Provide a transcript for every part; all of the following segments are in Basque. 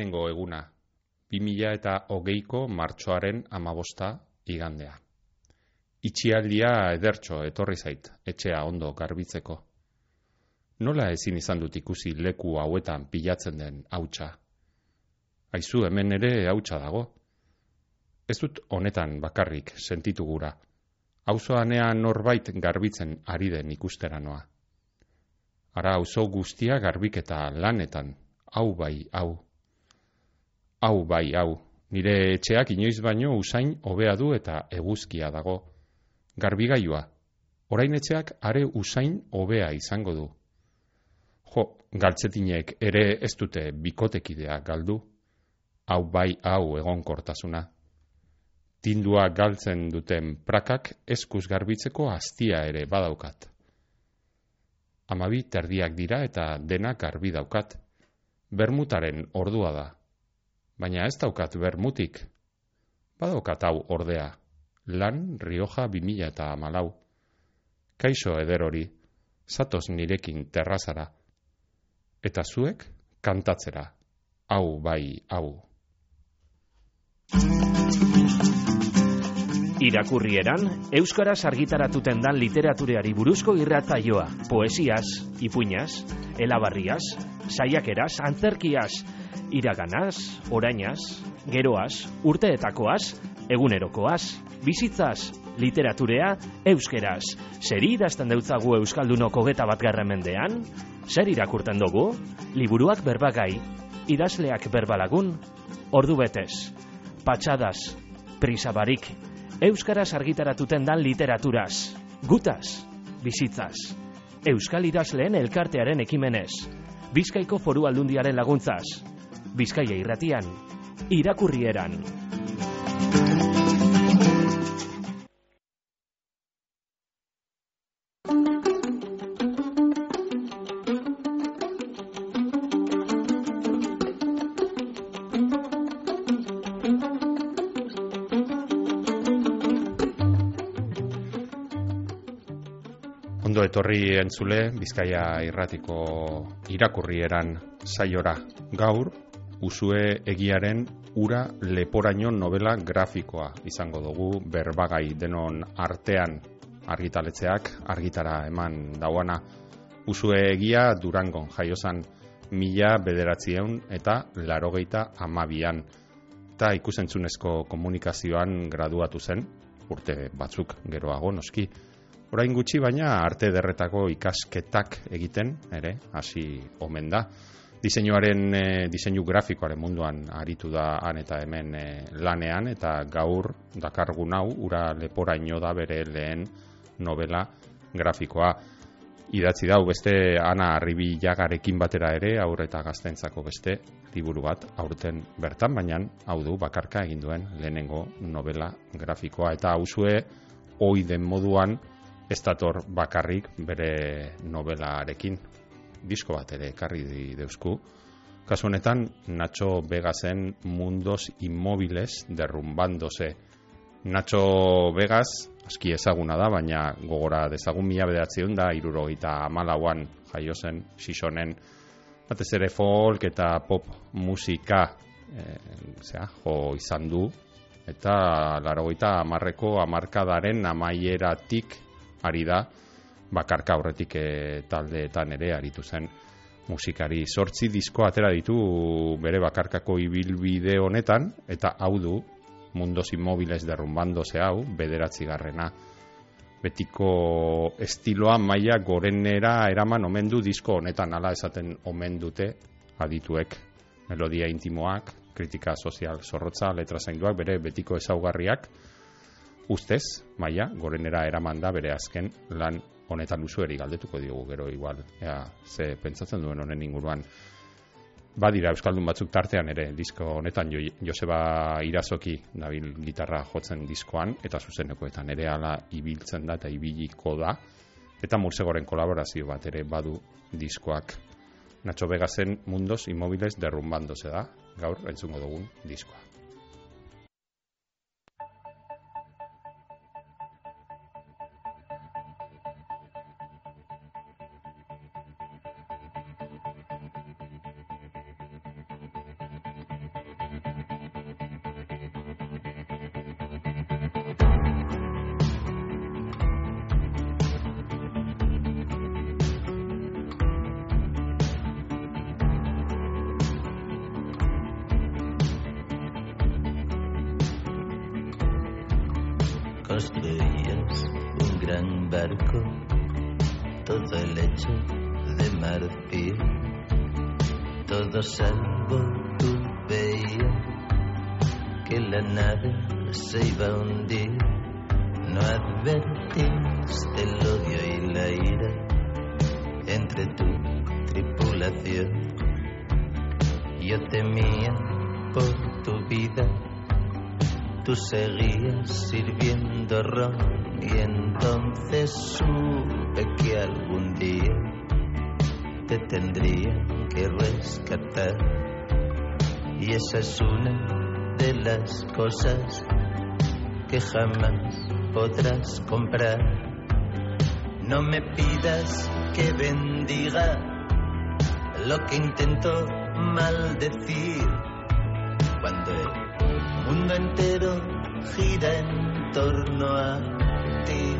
lehenengo eguna, 2000 eta hogeiko martxoaren amabosta igandea. Itxialdia edertxo etorri zait, etxea ondo garbitzeko. Nola ezin izan dut ikusi leku hauetan pilatzen den hautsa? Aizu hemen ere hautsa dago. Ez dut honetan bakarrik sentitu gura. Auzoanea norbait garbitzen ari den ikustera noa. Ara auzo guztia garbiketa lanetan, hau bai, hau. Hau bai, hau. Nire etxeak inoiz baino usain hobea du eta eguzkia dago. Garbigailua. Orain etxeak are usain hobea izango du. Jo, galtzetinek ere ez dute bikotekidea galdu. Hau bai, hau egonkortasuna. Tindua galtzen duten prakak eskuz garbitzeko astia ere badaukat. Amabi terdiak dira eta denak garbi daukat. Bermutaren ordua da. Baina ez daukat bermutik. Badaukat hau ordea. Lan Rioja 2000 eta malau. Kaixo eder hori, zatoz nirekin terrazara. Eta zuek kantatzera. Hau bai, hau. Irakurrieran, Euskaraz argitaratuten dan literatureari buruzko irratzaioa, poesiaz, ipuñaz, elabarriaz, saiakeraz, antzerkiaz, iraganaz, orainaz, geroaz, urteetakoaz, egunerokoaz, bizitzaz, literaturea, euskeraz. Zer idazten deutzagu Euskaldunoko geta bat mendean? Zer irakurten dugu? Liburuak berbagai, idazleak berbalagun, ordu betez, patxadas, prisabarik, Euskaraz argitaratuten dan literaturaz, gutaz, bizitzaz, Euskal idazleen elkartearen ekimenez, Bizkaiko foru aldundiaren laguntzaz, Bizkaia irratian, irakurrieran. Etorri entzule, Bizkaia irratiko irakurrieran saiora gaur, usue egiaren ura leporaino novela grafikoa izango dugu berbagai denon artean argitaletzeak argitara eman dauana. Usue egia Durangon jaiozan mila bederatzieun eta larogeita amabian. Eta ikusentzunezko komunikazioan graduatu zen, urte batzuk geroago noski, Orain gutxi baina arte derretako ikasketak egiten, ere, hasi omen da. Diseinuaren, e, diseinu grafikoaren munduan aritu da han eta hemen e, lanean, eta gaur dakargun hau, ura leporaino da bere lehen novela grafikoa. Idatzi dau beste ana arribi jagarekin batera ere, aurre eta gaztentzako beste liburu bat aurten bertan, baina hau du bakarka egin duen lehenengo novela grafikoa. Eta hauzue, oi den moduan, ez dator bakarrik bere novelarekin disko bat ere ekarri deusku. Kasu honetan, Nacho Vegasen Mundos Inmobiles derrumbandose. Nacho Vegas, aski ezaguna da, baina gogora dezagun mila bedatzeun da, irurogeita amalauan jaio zen, sisonen, batez ere folk eta pop musika e, zera, jo izan du, eta larogeita amarreko amarkadaren amaieratik ari da bakarka aurretik e, taldeetan ere aritu zen musikari. Sortzi disko atera ditu bere bakarkako ibilbide honetan eta hau du mundos inmobiles derrumbando ze hau bederatzi garrena betiko estiloa maila gorenera eraman omen du disko honetan ala esaten omen dute adituek. Melodia intimoak kritika sozial zorrotza letra zainduak bere betiko ezaugarriak ustez, maia, gorenera eraman da bere azken lan honetan usueri galdetuko diogu gero igual. Ea, ze pentsatzen duen honen inguruan. Badira Euskaldun batzuk tartean ere disko honetan jo, Joseba Irazoki nabil gitarra jotzen diskoan eta zuzenekoetan ere ala ibiltzen da eta ibiliko da eta Mursegoren kolaborazio bat ere badu diskoak Nacho Vegasen Mundos Inmobiles derrumbandose da gaur entzungo dugun diskoa. Construías un gran barco, todo el hecho de marfil, todo salvo tú veías que la nave se iba a hundir. No advertiste el odio y la ira entre tu tripulación. Yo temía por tu vida, tú seguías sirviendo ron y entonces supe que algún día te tendría que rescatar. Y esa es una de las cosas que jamás podrás comprar. No me pidas que bendiga lo que intento maldecir mundo entero gira en torno a ti.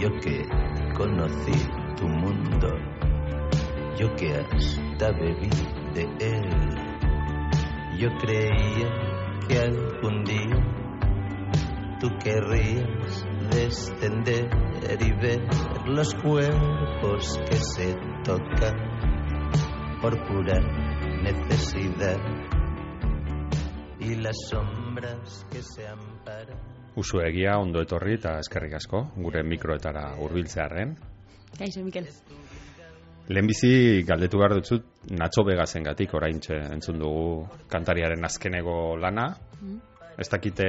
Yo que conocí tu mundo, yo que hasta bebí de él, yo creía que algún día tú querrías descender y ver los cuerpos que se tocan por pura necesidad y las sombras que se amparan. Usu egia ondo etorri eta eskerrik asko gure mikroetara hurbiltzearren. Kaixo, Mikel. Lehenbizi galdetu behar dutut Nacho Vegasen gatik oraintxe entzun dugu kantariaren azkenego lana. Ez dakite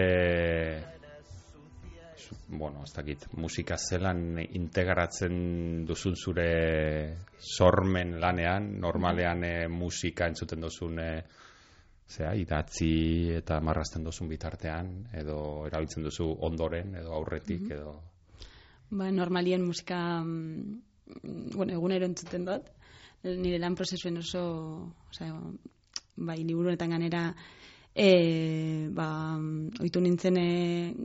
bueno, ez dakit musika zelan integratzen duzun zure sormen lanean, normalean eh, musika entzuten duzun eh, zera, idatzi eta marrazten duzun bitartean, edo erabiltzen duzu ondoren, edo aurretik, edo... Ba, normalien musika, mm, bueno, egunero entzuten dut. Nire lan prozesuen oso, osea, bai, liburuetan ganera, e, ba, oitu nintzen e,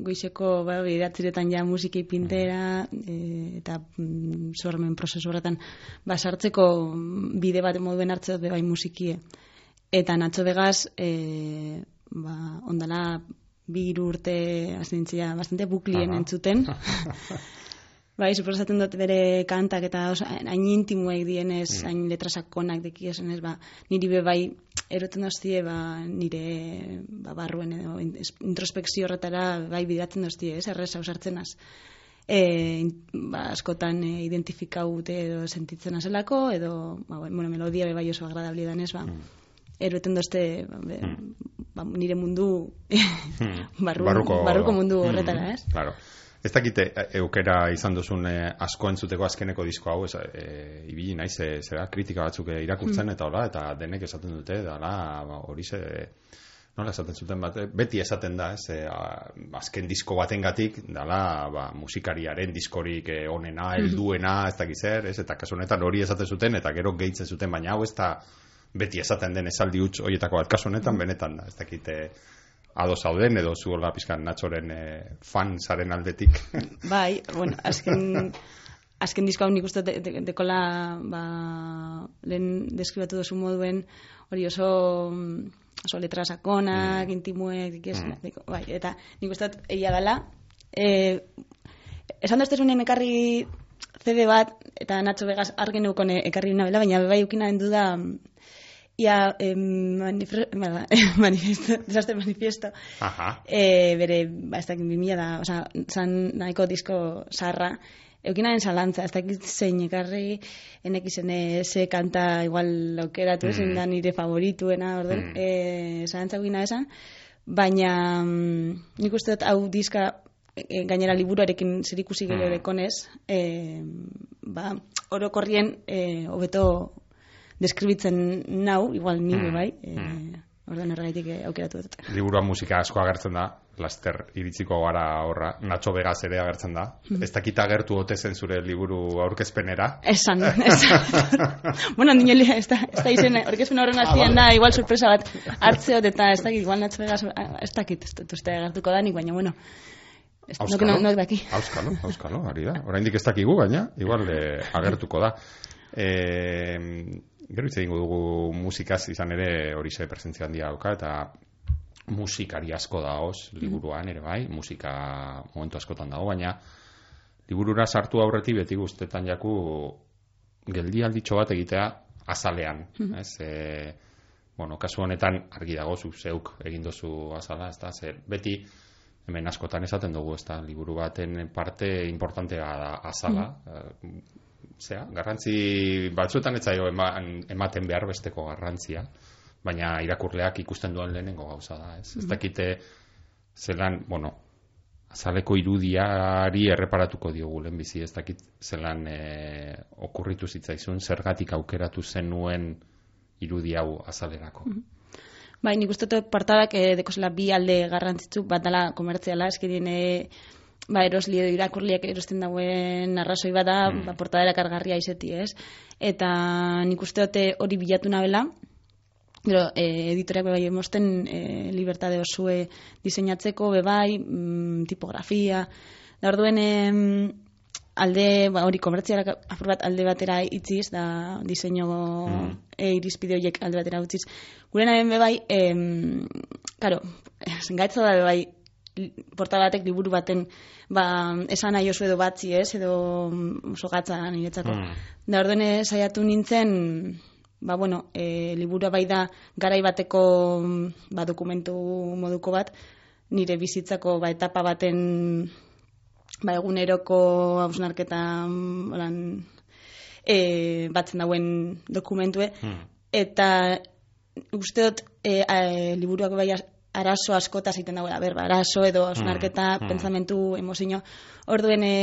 goizeko ba, idatziretan ja musikei pintera e, eta mm, sormen prozesu horretan ba, sartzeko bide bat moduen hartze dut bai musikie. Eta Nacho Vegas, e, ba, ondala bi urte azintzia bastante buklien Aha. entzuten. bai, suposatzen dut bere kantak eta hain intimoek dienez, hain letra sakonak dekiezen ez, ba, niri be bai eroten doztie, ba, nire ba, barruen edo introspekzio horretara bai bidatzen doztie, ez, errez hausartzenaz. E, in- ba, askotan e, identifikaute edo sentitzen azelako, edo, ba, bueno, melodia be bai oso agradabli danez, ba, eroten dozte ba, be, ba, nire mundu barru, barruko, mundu horretara, ez? Claro. Ez dakite eh, eukera izan duzun eh, asko entzuteko azkeneko disko hau, ez, eh, ibili naiz, eh, zera, kritika batzuk eh, irakurtzen eta hola, eta denek esaten dute, dala, ba, hori ze, nola esaten zuten bat, eh, beti esaten da, ez, a- azken disko batengatik, dala, ba, musikariaren diskorik eh, onena, helduena, ez dakit zer, ez, eta kasu honetan hori esaten zuten, eta gero gehitzen zuten, baina hau ez da beti esaten den esaldi huts horietako bat, kasu honetan benetan da, ez dakit, ados zauden edo zuola pizkan Nachoren eh, fan zaren aldetik. Bai, bueno, azken, azken disko hau nik uste de, de, dekola, ba, lehen deskribatu duzu moduen, hori oso, mm, oso letra sakonak, intimuek, ikes, bai, eta nik uste egia dela, e, esan doztezunen ekarri CD bat, eta Nacho Vegas argi neukon ekarri nabela, baina bai ukinaren duda, ia eh, manifre, bada, manifiesto, desastre manifiesto, Aha. e, bere, ba, ez dakit, bimila da, oza, zan nahiko disko sarra, eukinaren zalantza, ez dakit zein ekarri, enek izene ze kanta igual aukeratu, mm. ezin da nire favorituena, orden, Mm. mm. e, zalantza eukina esan, baina mm, nik uste dut hau diska e, gainera liburuarekin zerikusi Mm. gero dekonez, e, ba, orokorrien e, hobeto deskribitzen nau, igual nire Mm. bai, e, ordan horregaitik eh, aukeratu dut. Liburuan musika asko agertzen da, laster iritsiko gara horra, Nacho Vegas ere agertzen da. Ez dakita agertu ote zen zure liburu aurkezpenera. Esan, esan. bueno, nino li, ez da, ez da izen, orkezpen horren hastian da, igual sorpresa bat hartzeot, eta ez dakit, igual natzo begaz, ez dakit, ez dut uste agertuko danik, baina, bueno, ez, no, no, no. Auskalo, auskalo, ari da. Oraindik ez dakigu, baina igual eh, agertuko da. Eh, Gero hitz egingo dugu musikaz izan ere hori ze presentzia handia dauka eta musikari asko dagoz liburuan ere bai, musika momentu askotan dago, baina liburura sartu aurretik beti guztetan jaku geldialditxo bat egitea azalean, ez? E, bueno, kasu honetan argi dago zu zeuk egin dozu azala, ez da? Zer, beti hemen askotan esaten dugu, ez da? Liburu baten parte importantea da azala, mm. Zea, garrantzi batzuetan ez zaio eman, ematen behar besteko garrantzia, baina irakurleak ikusten duen lehenengo gauza da, ez? Ez dakite zelan, bueno, azaleko irudiari erreparatuko diogu lehenbizi, ez dakit zelan e, okurritu zitzaizun, zergatik aukeratu zenuen irudi hau azalerako. Mm -hmm. Bai, nik uste dut partadak e, dekosela bi alde garrantzitsu, bat dela komertziala, eskedien e, ba, erosli edo irakurliak erosten dauen arrazoi bada, mm. ba, portadera kargarria izeti, ez? Eta nik uste dute hori bilatu nabela, Gero, e, editoriak bebai emosten e, libertade osue diseinatzeko, bebai, mm, tipografia, da orduen alde, ba, hori komertziarak bat alde batera itziz, da diseño mm. e, irizpide horiek alde batera utziz. Gure naren bebai, e, karo, zengaitza da bebai, porta batek liburu baten ba, esan nahi oso edo batzi ez, edo oso gatza niretzako. Mm. Da orduen saiatu nintzen, ba, bueno, e, liburua bai da garai bateko ba, dokumentu moduko bat, nire bizitzako ba, etapa baten ba, eguneroko hausnarketa lan, e, batzen dauen dokumentue, hmm. eta uste dut e, a, liburuak bai arazo askota ziten dagoela, berba, arazo edo hmm. hausnarketa, hmm. pentsamentu, emozio, orduen... E,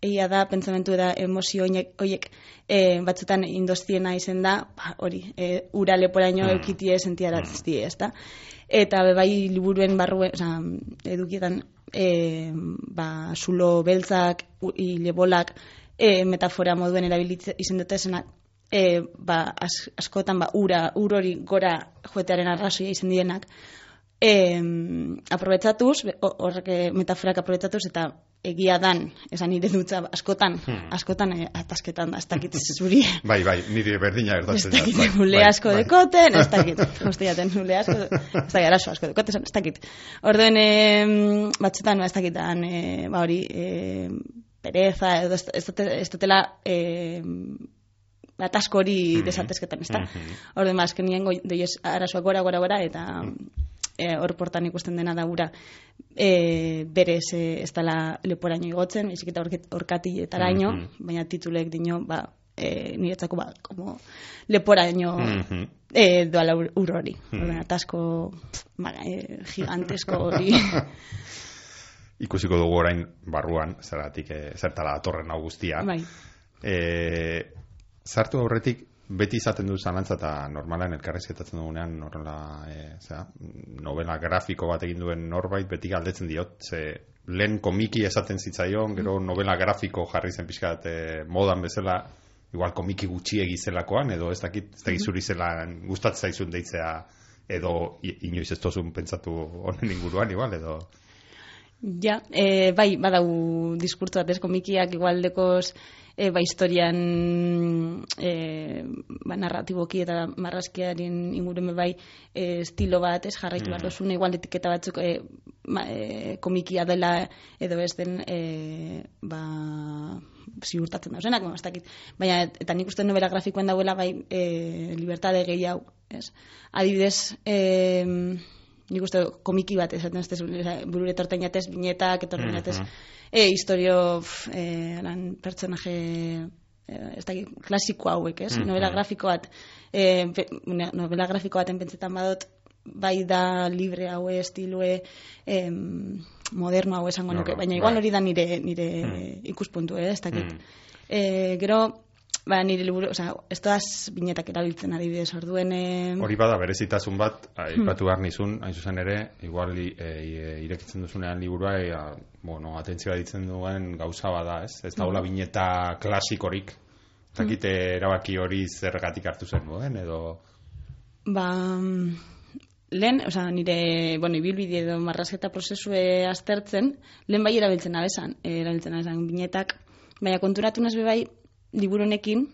egia da, pentsamentu da emozio horiek e, batzutan indostiena izen da, ba, hori, e, ura leporaino mm. eukitie sentiaratzti, ez da? Eta bebai liburuen barruen, oza, edukietan, e, ba, zulo beltzak, lebolak, e, metafora moduen erabilitze izen dute zenak, e, ba, askotan, ba, ura, ur hori gora joetearen arrazoia izen dienak, e, aprobetsatuz, horrek metaforak aprobetsatuz, eta egia dan, esan nire dutza askotan, hmm. askotan eh, atasketan da, ez dakit zuri. bai, bai, nire berdina erdatzen da. Ez dakit, bai, asko bai. dekoten, ez dakit, hostiaten, nule asko, ez dakit, arazo asko dekoten, ez dakit. Orduen, eh, batzutan, ez dakit, eh, ba hori, eh, pereza, edo ez dutela, eh, atasko hori mm -hmm. desatezketan, ez da. Mm -hmm. Orduen, ba, azken nien, arazoak gora, gora, gora, eta... E, hor portan ikusten dena da gura e, berez e, ez dela leporaino igotzen, ezik eta orkatietaraino, mm -hmm. baina titulek dino, ba, e, niretzako ba, como leporaino mm -hmm. e, doala ur, ur hori. Mm -hmm. Atasko ba, e, gigantesko hori. Ikusiko dugu orain barruan, zeratik, e, zertala atorren hau guztia. Bai. E, zartu aurretik, beti izaten du zalantza eta normalan elkarrezketatzen dugunean norla, e, zera, novela grafiko bat egin duen norbait beti galdetzen diot ze lehen komiki esaten zitzaion gero mm. novela grafiko jarri zen pixkat e, modan bezala igual komiki gutxi egizelakoan edo ez dakit ez dakit mm-hmm. zuri zelan gustatzen zaizun deitzea edo inoiz ez tozun pentsatu honen inguruan igual edo Ja, e, bai, badau diskurtzu bat ez komikiak igualdekos e, ba, historian e, ba, narratiboki eta marrazkiaren ingurume bai e, estilo bat, ez jarraitu mm. dozune, igual etiketa batzuk e, ma, e, komikia dela edo ez den e, ba, ziurtatzen da, zenak, ez dakit. Baina, eta nik uste novela grafikoen dauela bai e, libertade gehi hau, ez? Adibidez, e, nik uste komiki bat esaten ez burure torten jatez, binetak, etorten jatez, e, historio, e, lan, pertsonaje, e, ez da, klasiko hauek, ez? Novela grafiko bat, e, novela grafiko baten pentsetan badot, bai da libre hau estilue e, moderno hau esango nuke, baina igual bai. hori da nire, nire mm. ikuspuntu, eh? ez dakit. Mm. E, gero, ba, nire liburu, oza, ez toaz binetak erabiltzen adibidez orduen... Eh... Hori bada, berezitasun bat, aipatu behar nizun, hain zuzen ere, igual e, irekitzen duzunean liburua, e, bueno, atentzioa ditzen duen gauza bada, ez? Ez daula mm. bineta klasikorik, takite mm. erabaki hori zergatik hartu zen duen, edo... Ba, lehen, oza, nire, bueno, ibilbide edo marrazketa prozesue aztertzen, lehen bai erabiltzen abesan, erabiltzen abesan binetak, baina konturatu nazbe bai, liburunekin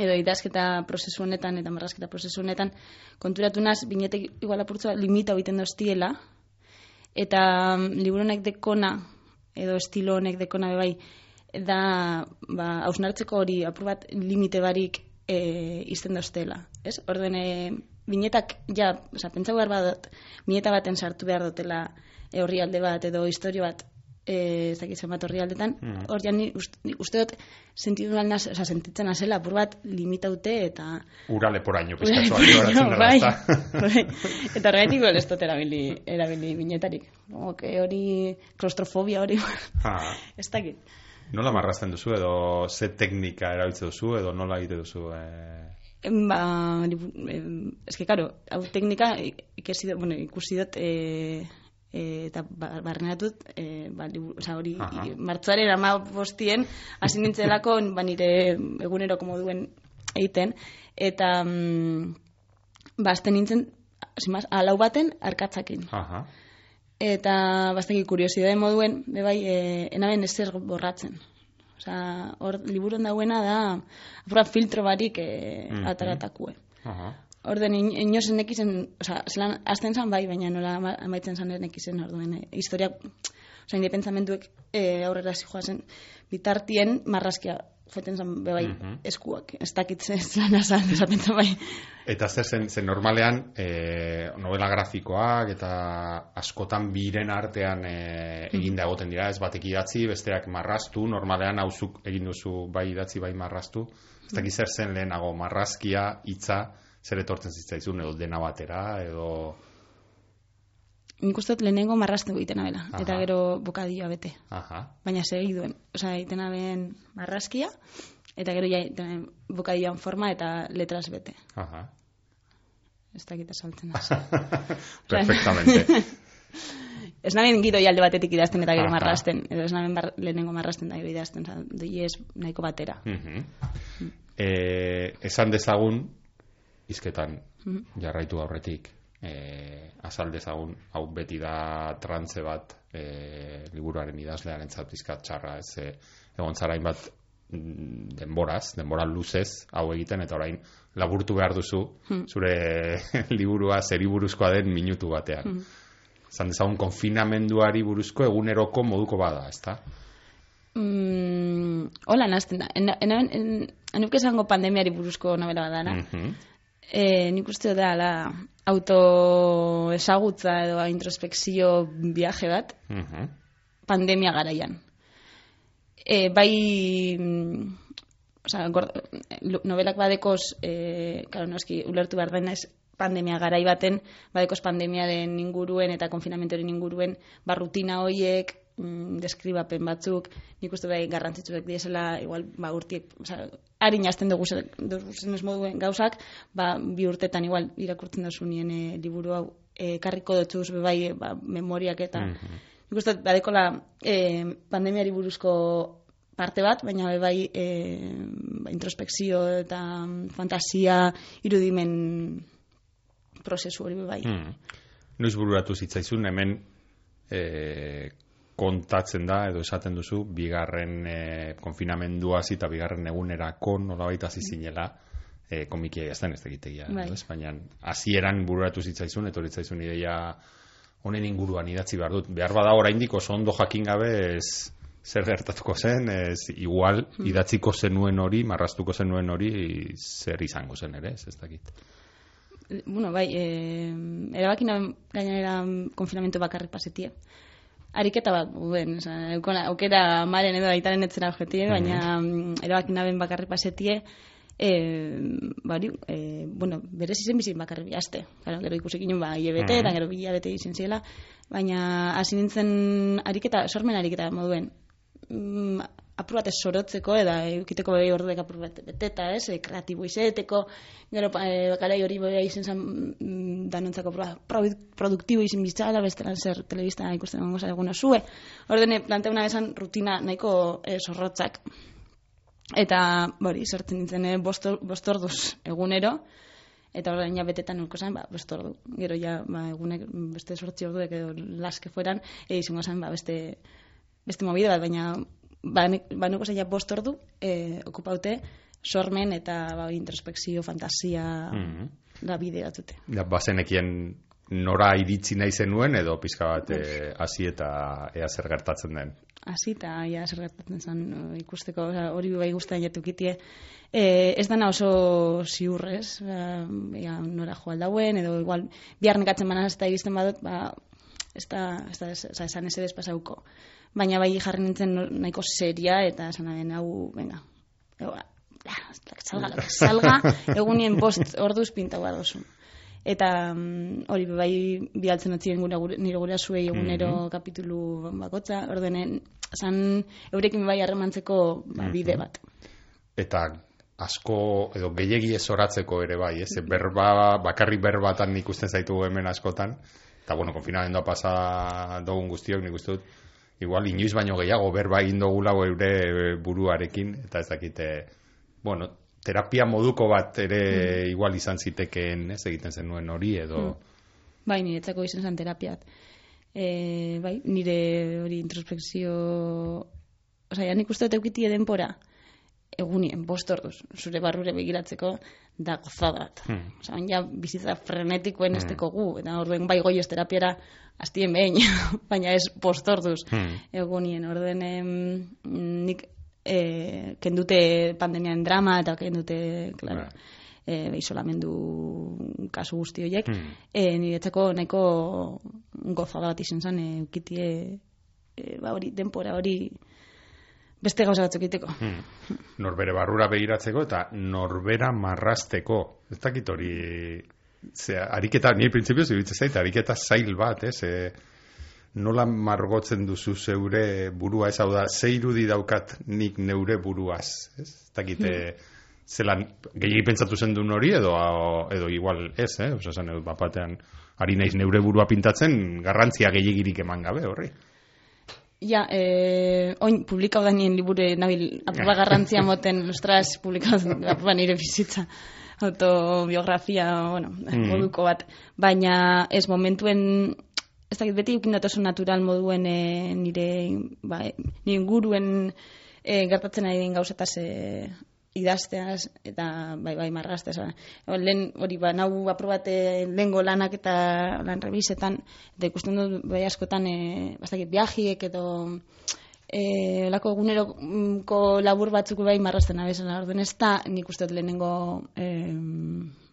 edo idazketa prozesu honetan eta marrazketa prozesu honetan konturatu naz, binetek igual apurtzua limita egiten doztiela eta mm, liburu honek dekona edo estilo honek dekona be bai da ba ausnartzeko hori apur bat limite barik e, izten doztela, ez? Orden e, binetak ja, osea, pentsau behar badot, bineta baten sartu behar dutela e, orrialde bat edo historio bat eh ez dakit zenbat orrialdetan, Mm. hor ja ni uste, uste dut sentitu naz, osea, sentitzen azela apur bat limitaute eta Ura leporaino, alioratzen dela, bai, bai. Eta horregatik ez dut erabili, erabili binetarik. Que hori, klaustrofobia hori, Ah, ez dakit. nola marrazten duzu edo ze teknika erabiltzen duzu edo nola egite duzu eh, Ba, eske, karo, hau teknika ikasi dut, bueno, ikusi dut, e, e, eta ba- barrenatut, e, ba, libu- osea, hori, Aha. i- martxoaren ama bostien, hasi nintzelako, ba, nire egunero komo duen egiten, eta, mm, ba, azten nintzen, simaz, alau baten arkatzakin. Aha. Eta basteki kuriosidade moduen, bebai, e, enaben ezer borratzen. Osea, hor liburuen dauena da apura filtro barik e, Mhm. ataratakue. Aha. Orden in, nekizen, osea, zelan azten zan bai, baina nola ama- amaitzen zan nekizen orduen e, historia, osea, nire pentsamentuek e, aurrera zijoazen bitartien marrazkia joten zan bebai Mhm. eskuak, ez dakitze zelan azan, esa pentsa bai. Eta zer zen, zen normalean e, novela grafikoak eta askotan biren artean e, eginda egoten dira, ez batek idatzi, besteak marraztu, normalean hauzuk egin duzu bai idatzi, bai marraztu. Ez dakit zer zen lehenago marrazkia, hitza, zer etortzen zitzaizun, edo dena batera, edo... Nik uste lehenengo marraztu egiten abela, eta Aha. gero bokadioa bete. Aha. baina segiduen. Osea, egiten aben marrazkia, eta gero ja egiten bokadioan forma eta letras bete. Aha. Ez dakit esaltzen az. Perfectamente. Ez naben gidoi alde batetik idazten eta gero Aha. marrazten. Edo ez naben bar, lehenengo marrazten da gero idazten. Osa, doi ez nahiko batera. Mhm. Eh, esan dezagun, izketan Mhm. jarraitu aurretik, eh, azal dezagun, hau beti da trantze bat eh, liburuaren idazlearen pizkat txarra, ez eh, egon zara hainbat mm, denboraz, denbora luzez hau egiten, eta orain laburtu behar duzu zure liburua zeriburuzkoa den minutu batean. Zan dezagun konfinamenduari buruzko eguneroko moduko bada, ezta? Mm, hola nazten da. En, en, en, en, esango pandemiari buruzko novela badana. Mhm. E, nik uste da, la, auto esagutza edo introspekzio viaje bat, Mhm. pandemia garaian. E, bai, mm, osea, lu- novelak badekoz, e, claro, noski, ulertu behar dena ez pandemia garai baten, badekoz pandemiaren inguruen eta konfinamentoren inguruen, ba, rutina hoiek, mm, deskribapen batzuk, nik uste bai garrantzitsuek diesela, igual, ba, urtiek, osea, harin jazten dugu ze- dugu zenez moduen gauzak, ba, bi urtetan igual irakurtzen duzu nien e, liburu hau, e, karriko dutxuz, bai, ba, memoriak eta, Mhm. Nik uste, badekola e, pandemiari buruzko parte bat, baina bai e, ba, introspekzio eta mm, fantasia irudimen prozesu hori bai. Hmm. Noiz bururatu zitzaizun hemen e, kontatzen da edo esaten duzu bigarren e, konfinamendua hasi eta bigarren egunerako nolabait hasi zinela e, komikia idazten ez egitegia, Bai. ez? Baina hasieran bururatu zitzaizun etorri zitzaizun ideia honen inguruan idatzi behar dut. Behar bada oraindik oso ondo jakin gabe ez zer gertatuko zen, ez igual idatziko zenuen hori, marraztuko zenuen hori zer izango zen ere, ez ez dakit. Bueno, bai, e, erabaki naben gainera konfinamentu bakarrik pasetie. Ariketa bat, buen, oza, eukona, aukera maren edo aitaren etzera objetie, baina mm, erabaki naben bakarrik pasetie, e, bari, e, bueno, berez izen bizin bakarrik bihazte. Claro, gero ikusi ginen ba, IBT, eta gero bila bete izen ziela, baina hasi nintzen ariketa, sormen ariketa moduen, mm, apur bat sorotzeko, eda eukiteko behi orduek apur bat beteta, ez, e, kreatibo izeteko, gero e, bakarai hori behi izen zan mm, danontzako produktibo izen bitzala, bestelan zer telebista ikusten gongo eguna zue. Ordene, planteuna esan rutina nahiko e, zorrotzak. Eta, bori, sortzen nintzen, e, bost, bost orduz egunero, eta orain ja betetan urko zen, ba, bost ordu. Gero ja, ba, egunek beste sortzi orduek edo laske fueran, e, izango zen, ba, beste, beste mobide bat, baina ba, nik- ba, bost ordu, e, okupaute, sormen eta ba, introspekzio, fantasia Mhm. da bideratute. Ja, bazenekien nora iritzi nahi zenuen edo pizka bat eh, hasi eta ea zer gertatzen den. hasi eta ja zer gertatzen zen eh, ikusteko hori bai guztain jatukitie e, ez dana oso ziurrez ba, ja, nora jo aldauen edo igual bihar nekatzen banan ez iristen badut ba, ez da, ez da ez, esan ez edes pasauko baina bai jarri nintzen nahiko seria eta esan den hau venga Ego, ja, salga, que salga egunien bost orduz pintau behar dozu eta mm, hori bai bidaltzen utzien gure, nire gure zuei egunero kapitulu bakotza, ordenen, zan eurekin bai harremantzeko ba, bide bat. Eta asko edo gehiegi ez oratzeko ere bai, ez? Berba, bakarrik berbatan ikusten zaitu hemen askotan. Eta bueno, konfinamendua pasa dugun guztiok, nik uste dut, igual inoiz baino gehiago berba egin dugula eure buruarekin, eta ez dakite, bueno, terapia moduko bat ere igual izan zitekeen, ez egiten zenuen hori, edo... Bai, niretzako izan zen terapiat. E, bai, nire hori introspekzio... Osa, ja, nik uste dut eukitie denpora, egunien, bost orduz, zure barrure begiratzeko, da gozadat. Hmm. Osa, ja, bizitza frenetikoen esteko gu, eta orduen bai goioz terapiara hastien behin, baina ez bost orduz Hmm. egunien. Orduen em, nik e, kendute pandemian drama eta kendute, claro, Bai. e, isolamendu kasu guzti horiek, Hmm. e, niretzako nahiko gozada bat izan zen, e, ukitie, e, ba hori, denpora hori beste gauza batzuk egiteko. Hmm. Norbere barrura begiratzeko eta norbera marrasteko. Ez dakit hori... Ze, ariketa, nire printzipioz iruditzen zait, ariketa zail bat, ez? E, nola margotzen duzu zeure burua, ez hau da, ze irudi daukat nik neure buruaz, ez? Ez dakite, zelan, gehiagi pentsatu zen duen hori, edo, edo igual ez, eh? Osa zen, bapatean, ari naiz neure burua pintatzen, garrantzia gehiagirik eman gabe horri. Ja, eh, oin publikau da nien liburu nabil aproba garrantzia moten, ostras, publikau aproba nire bizitza autobiografia, bueno, moduko bat, baina ez momentuen ez dakit beti eukin dut oso natural moduen e, nire, ba, e, nire inguruen e, gertatzen ari den gauzetaz e, idazteaz eta bai bai margazteaz. Lehen hori ba nau aprobate lengo lanak eta lan revisetan eta ikusten dut bai askotan eh bastakit viajiek edo eh lako eguneroko labur batzuk bai marrazten abezela. Orden ez da nik uste lehenengo eh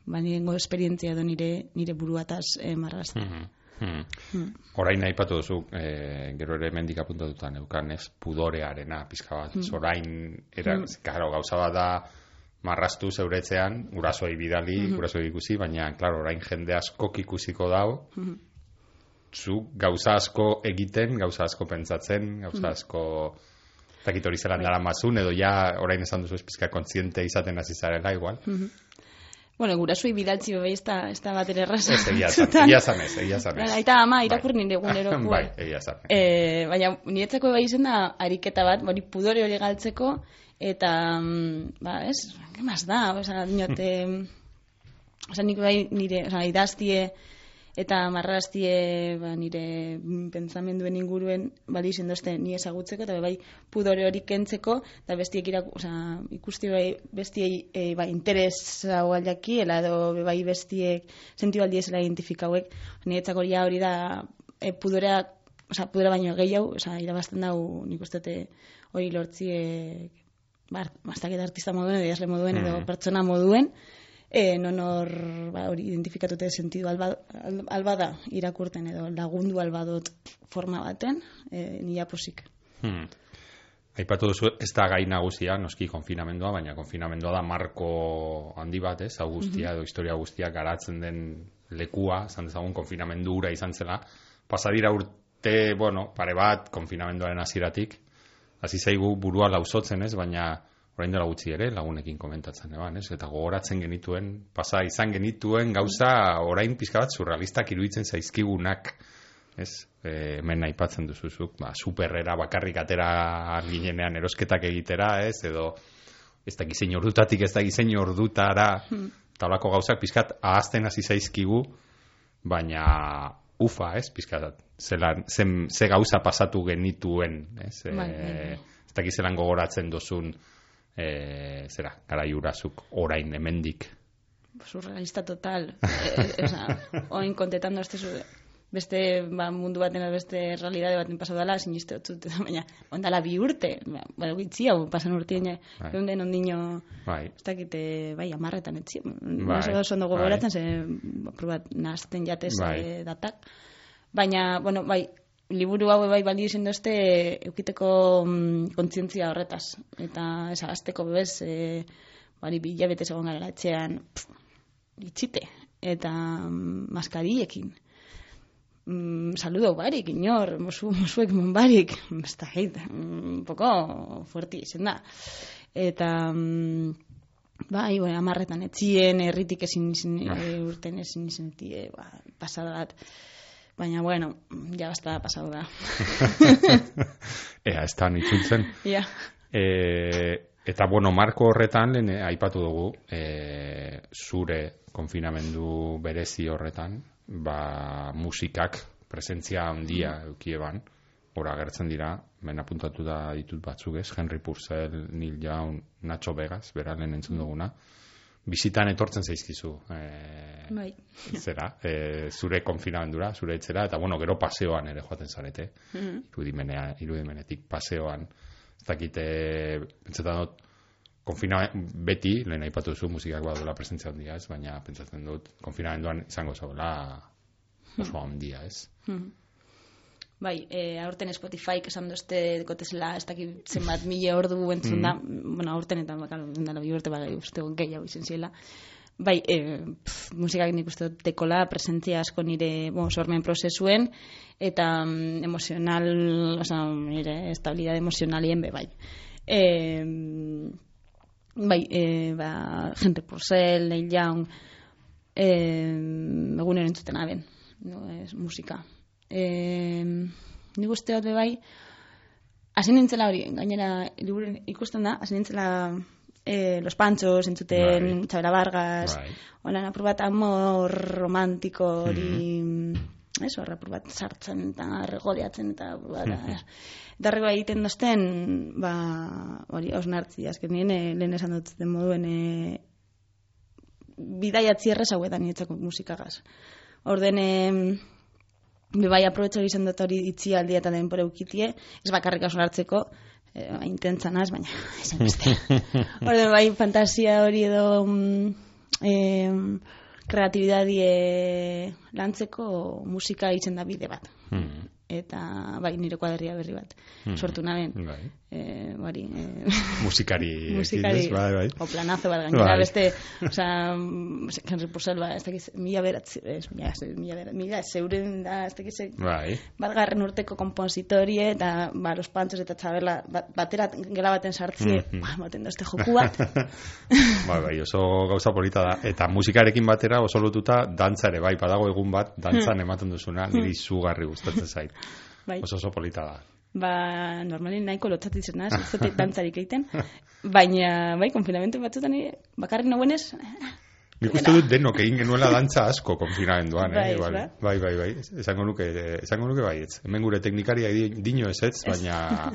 ba nirengo esperientzia edo nire nire buruataz eh, marrazten. Hmm. Orain aipatu duzu, e, gero ere mendik apuntatutan eukan, ez, pudorearena, pizka bat, ez, orain, era, karo, gauza bat da, marrastu zeuretzean, gurasoei bidali, gurasoei ikusi, baina, klaro, orain jende askok ikusiko dau, zu gauza asko egiten, gauza asko pentsatzen, gauza asko dakit hori zelan dara mazun, edo ja orain esan duzu ez pizka kontziente izaten hasi zarela, igual. Bueno, gurasuei bidaltzi bai ez da, ez da bat ere erraza. Ez, egia zan, egia zan ez, egia zan ez. Aita ama irakur nire eguneroko. Bai, egia zan. E, baina niretzako bai izen da ariketa bat, hori pudore hori galtzeko, eta, mm, ba, ez, ke mas da, oza, dinote, oza, nik bai nire, oza, idaztie, eta marraztie ba, nire mm, pentsamenduen inguruen bali izen dozte ni ezagutzeko, eta bai pudore hori kentzeko, eta bestiek iraku, oza, ikusti bai bestiei e, bai interesa jaki, ela edo bai bestiek sentiu aldiezela identifikauek, niretzako hori hori da e, pudorea, oza, pudora baino gehiago, oza, irabazten dau nik uste dute hori lortziek bar, bastakit artista moduen, edo idazle moduen, edo pertsona moduen, e, non hor ba, hori identifikatute sentidu alba, al- alba da irakurten edo lagundu albadot forma baten, e, nila posik. Hmm. Aipatu duzu, ez da gai nagusia, noski konfinamendua, baina konfinamendua da marko handi bat, ez, hau guztia, edo historia guztia garatzen den lekua, zan dezagun konfinamendu ura izan zela. Pasadira urte, bueno, pare bat, konfinamenduaren hasieratik hasi zaigu burua lausotzen, ez, baina orain dela gutxi ere, lagunekin komentatzen, eban, ez, eta gogoratzen genituen, pasa izan genituen gauza orain pizka bat surrealistak iruditzen zaizkigunak, ez, e, hemen aipatzen duzuzuk, ba, superrera bakarrik atera ginenean erosketak egitera, ez, edo ez da gizein ordutatik, ez da gizein ordutara, holako gauzak pizkat ahazten hasi zaizkigu, baina ufa, ez, pizkat, zelan, zen, ze gauza pasatu genituen, ez, Bai, bai, bai. e, ez dakit zelan gogoratzen dozun e, zera, gara jurazuk orain hemendik. Surrealista total. e, oza, oin kontetando este zu, beste ba, mundu baten, beste realidade baten pasau dela, siniste dut, baina, ondala bi urte, ba, ba, gitzi hau, pasan urtien, ja, Bai. egun den ondino, Bai, ez dakite, bai, amarretan etzi, Bai, bai, oso ondo bai. gogoratzen, ze, probat, nazten jatez Bai. eh, datak, baina, bueno, bai, liburu hau bai balio izin dozte eukiteko mm, kontzientzia horretaz. Eta ez azteko bebez, e, bari bilabete egon gara etxean, pff, itxite. Eta mm, maskariekin. Mm, saludo barik, inor, mosu, mosuek mon barik. Ez da, heit, un poco fuerti izen da. Eta... Mm, Bai, bai, amarretan etzien, erritik ezin izin, e, urten ezin etie, ba, pasada bat. Baina, bueno, ja basta pasau da. ea, ez da nitzultzen. ja. E, eta, bueno, marko horretan, lehen eh, aipatu dugu, e, zure konfinamendu berezi horretan, ba, musikak presentzia handia eukieban, ora agertzen dira, ben apuntatu da ditut batzuk ez, Henry Purcell, Neil Young, Nacho Vegas, bera lehen entzun duguna, bizitan etortzen zaizkizu, e, Bai. zera, e, zure konfinamendura, zure etxera, eta bueno, gero paseoan ere joaten zarete, Mhm. irudimenea, irudimenetik paseoan, ez dakite, pentsatzen dut, konfina beti, lehen aipatu duzu musikak baduela presentzia handia, ez, baina pentsatzen dut, konfinamenduan izango zagoela oso handia, ez? Bai, e, aurten Spotify esan dozte dekotezela, ez dakit zenbat mila ordu entzun da, bueno, aurten eta bakal, dala bi urte bai, uste gehiago izan ziela. Bai, e, pff, musikak nik uste dut dekola, presentzia asko nire bon, sormen prozesuen, eta mm, emozional, oza, nire estabilidade emozionalien be, bai. E, bai, e, ba, gente Purcell, Neil Young, e, egunero entzuten aben, no, es musika. E, nik uste dut bai, hasi nintzela hori, gainera liburuan ikusten da, hasi nintzela e, Los Panchos, entzuten Bai. Txabera Vargas, Bai. holan apur bat amor romantiko hori, eso, apur bat sartzen eta regoleatzen eta apur bat, eta horrego egiten dozten, ba, hori, osnartzi, azken nien, eh, lehen esan dut moduen, e, bidaiatzi errez hauetan nietzako musikagaz. Orden, e, bai aprobetxo izan dut hori itzialdi eta denpora eukitie, ez bakarrik hausun hartzeko, e, intentzan az, baina esan beste. Orden, bai fantasia hori edo mm, e, kreatibidadie lantzeko musika itzen da bide bat. Hmm. Eta bai nire kuaderria berri bat. Sortu naben. Bai. E, bari, e, Musikari, musikari, bai, bai. o planazo bat gainera, Bai. beste, osea, Henry Purcell, ba, ez dakiz, mila beratzi, ez, mila, ez, mila beratzi, mila zeuren da, ez dakiz, Bai. bargarren urteko kompositorie, eta, ba, los pantzos eta txabela, bat, batera gela baten sartzie, Mhm. ba, baten da, este joku bat, bai, bai, oso gauza polita da. Eta musikarekin batera oso lotuta dantza ere, bai, badago egun bat, dantzan ematen duzuna, niri izugarri gustatzen zait. Bai, Oso oso polita da. ba, normalin nahiko lotzatzen naz, ez dut dantzarik egiten, baina, bai, konfinamentu batzutan, nire, bakarrik nagoenez, Nik uste dut denok egin genuela dantza asko konfinamenduan, Bai, eh? ez igual. ba? bai, bai, bai. Esango nuke, esango nuke baietz. Hemen gure teknikaria di- dino ez ez, baina,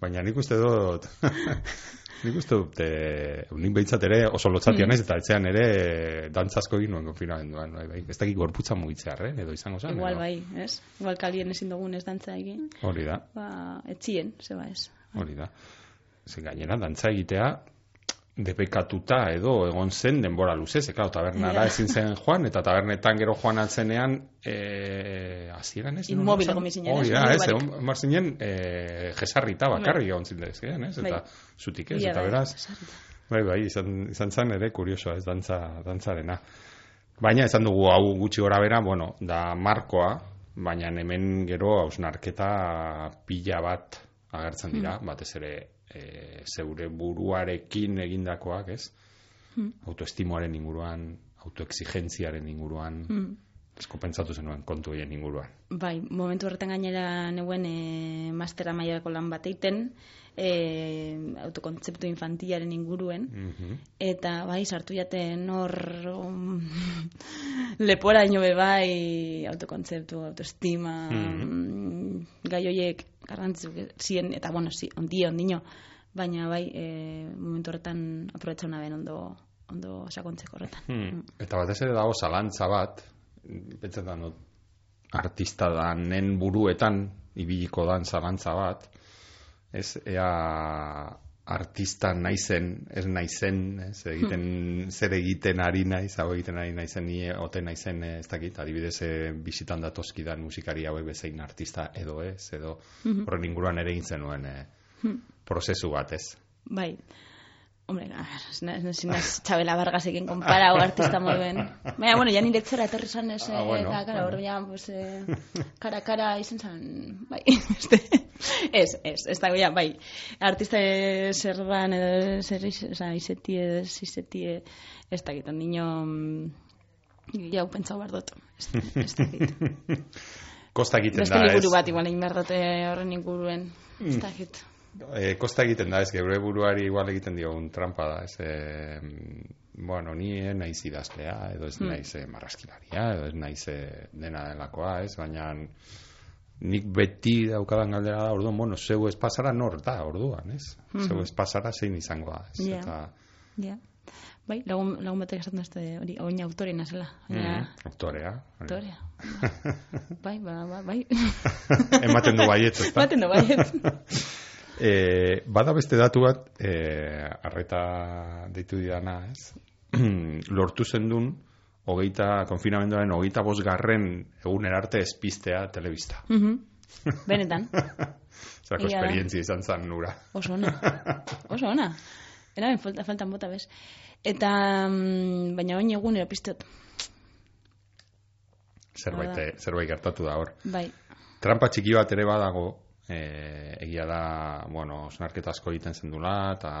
baina nik uste dut, nik uste dut, e, nik behintzat ere oso lotzatian Mm. ez, eta etxean ere dantza asko egin nuen konfinamenduan, bai, bai. Ez dakik gorputza mugitzear, eh? edo izango zen. igual bai, ez? Igual kalien ezin dugun ez dantza egin, Hori da, ba, etzien, zeba ez. hori da. Zer gainera, dantza egitea, depekatuta edo egon zen denbora luzez, ekau, tabernara Ja. ezin zen joan, eta tabernetan gero joan atzenean, e, azieran ez? Inmobil egon bizinen, ez? da, ez, egon mar zinen, e, jesarrita bakarrik egon zindezkean, ez? Eta Bai. zutik ez, eta da, beraz, bai, bai, izan, izan zen ere kuriosoa, ez, dantza, dantzarena. Baina esan dugu hau gutxi gora bera, bueno, da markoa, baina hemen gero hausnarketa pila bat agertzen dira, batez ere e, zeure buruarekin egindakoak, ez? Autoestimoaren inguruan, autoexigentziaren inguruan, Mm. esko pentsatu zenuen kontu horien inguruan. Bai, momentu horretan gainera neuen e, mastera mailako lan bat egiten, e, autokontzeptu infantilaren inguruen, Mhm. eta bai, sartu jaten hor um, lepora ino be bai, autokontzeptu, autoestima, Mhm. mm, gai horiek garrantzizuk ziren, eta bueno, zi, ondio, ondino, baina bai, e, momentu horretan aprobetsa ben ondo, ondo sakontzeko horretan. Hmm. Eta batez ere dago zalantza bat, pentsetan dut, artista danen buruetan, ibiliko dan zalantza bat, ez, ea artista naizen, ez naizen, ez egiten, zer egiten ari naiz, hau egiten ari naizen, ni ote naizen, ez dakit, adibidez, e, bisitan datoskidan musikari hauek bezein artista edo ez, edo horren inguruan ere egin zenuen e, prozesu bat, ez. Bai, hombre, a ver, ez na- ez naz Txabela Vargasekin konpara o artista moi ben. Baina, bueno, ja nire etzora etorri zan ez, Ah, bueno, eta, claro, bueno. ja, pues, eh, kara, kara, izan zan, bai, este, ez, ez, ez da, ja, bai, artista zer dan, edo zer, oza, izetie, edo ez izetie, ez dakit, ondino, mm, jau pentsau behar dut, ez, ez dakit. Kosta egiten Beste da, liburu ez? bat, igual, egin behar dute horren inguruen, ez dakit. E, kosta egiten da, ez, geure buruari igual egiten diogun trampa da, ez, e, bueno, ni eh, naiz idazlea, edo ez naiz eh, marraskilaria, edo ez naiz eh, dena delakoa, ez, baina nik beti daukadan galdera da, orduan, bueno, zeu espazara nor da, orduan, ez? Zeu espazara zein izango da, ez? Ja. Eta, Ja. Bai, lagun, lagun batek esaten duzte hori, oin autore nazela. Mm, aktorea. autorea. bai, ba, ba, bai. Ematen du baietz, ez da? Baten da, bai. E, bada beste datu bat, e, arreta deitu didana, ez? Lortu zendun, hogeita, konfinamenduaren hogeita bosgarren eguner arte espistea telebista. Mhm. Benetan, Zerako Egia da. esperientzia izan zan nura. oso ona. Oso ona. Era falta, faltan bota, bez. Eta, mm, baina oin egun eropistot. Zerbait, zerbait gertatu da hor. Bai, Trampa txiki bat ere badago, e, egia da, bueno, snarketa asko egiten zendula, eta,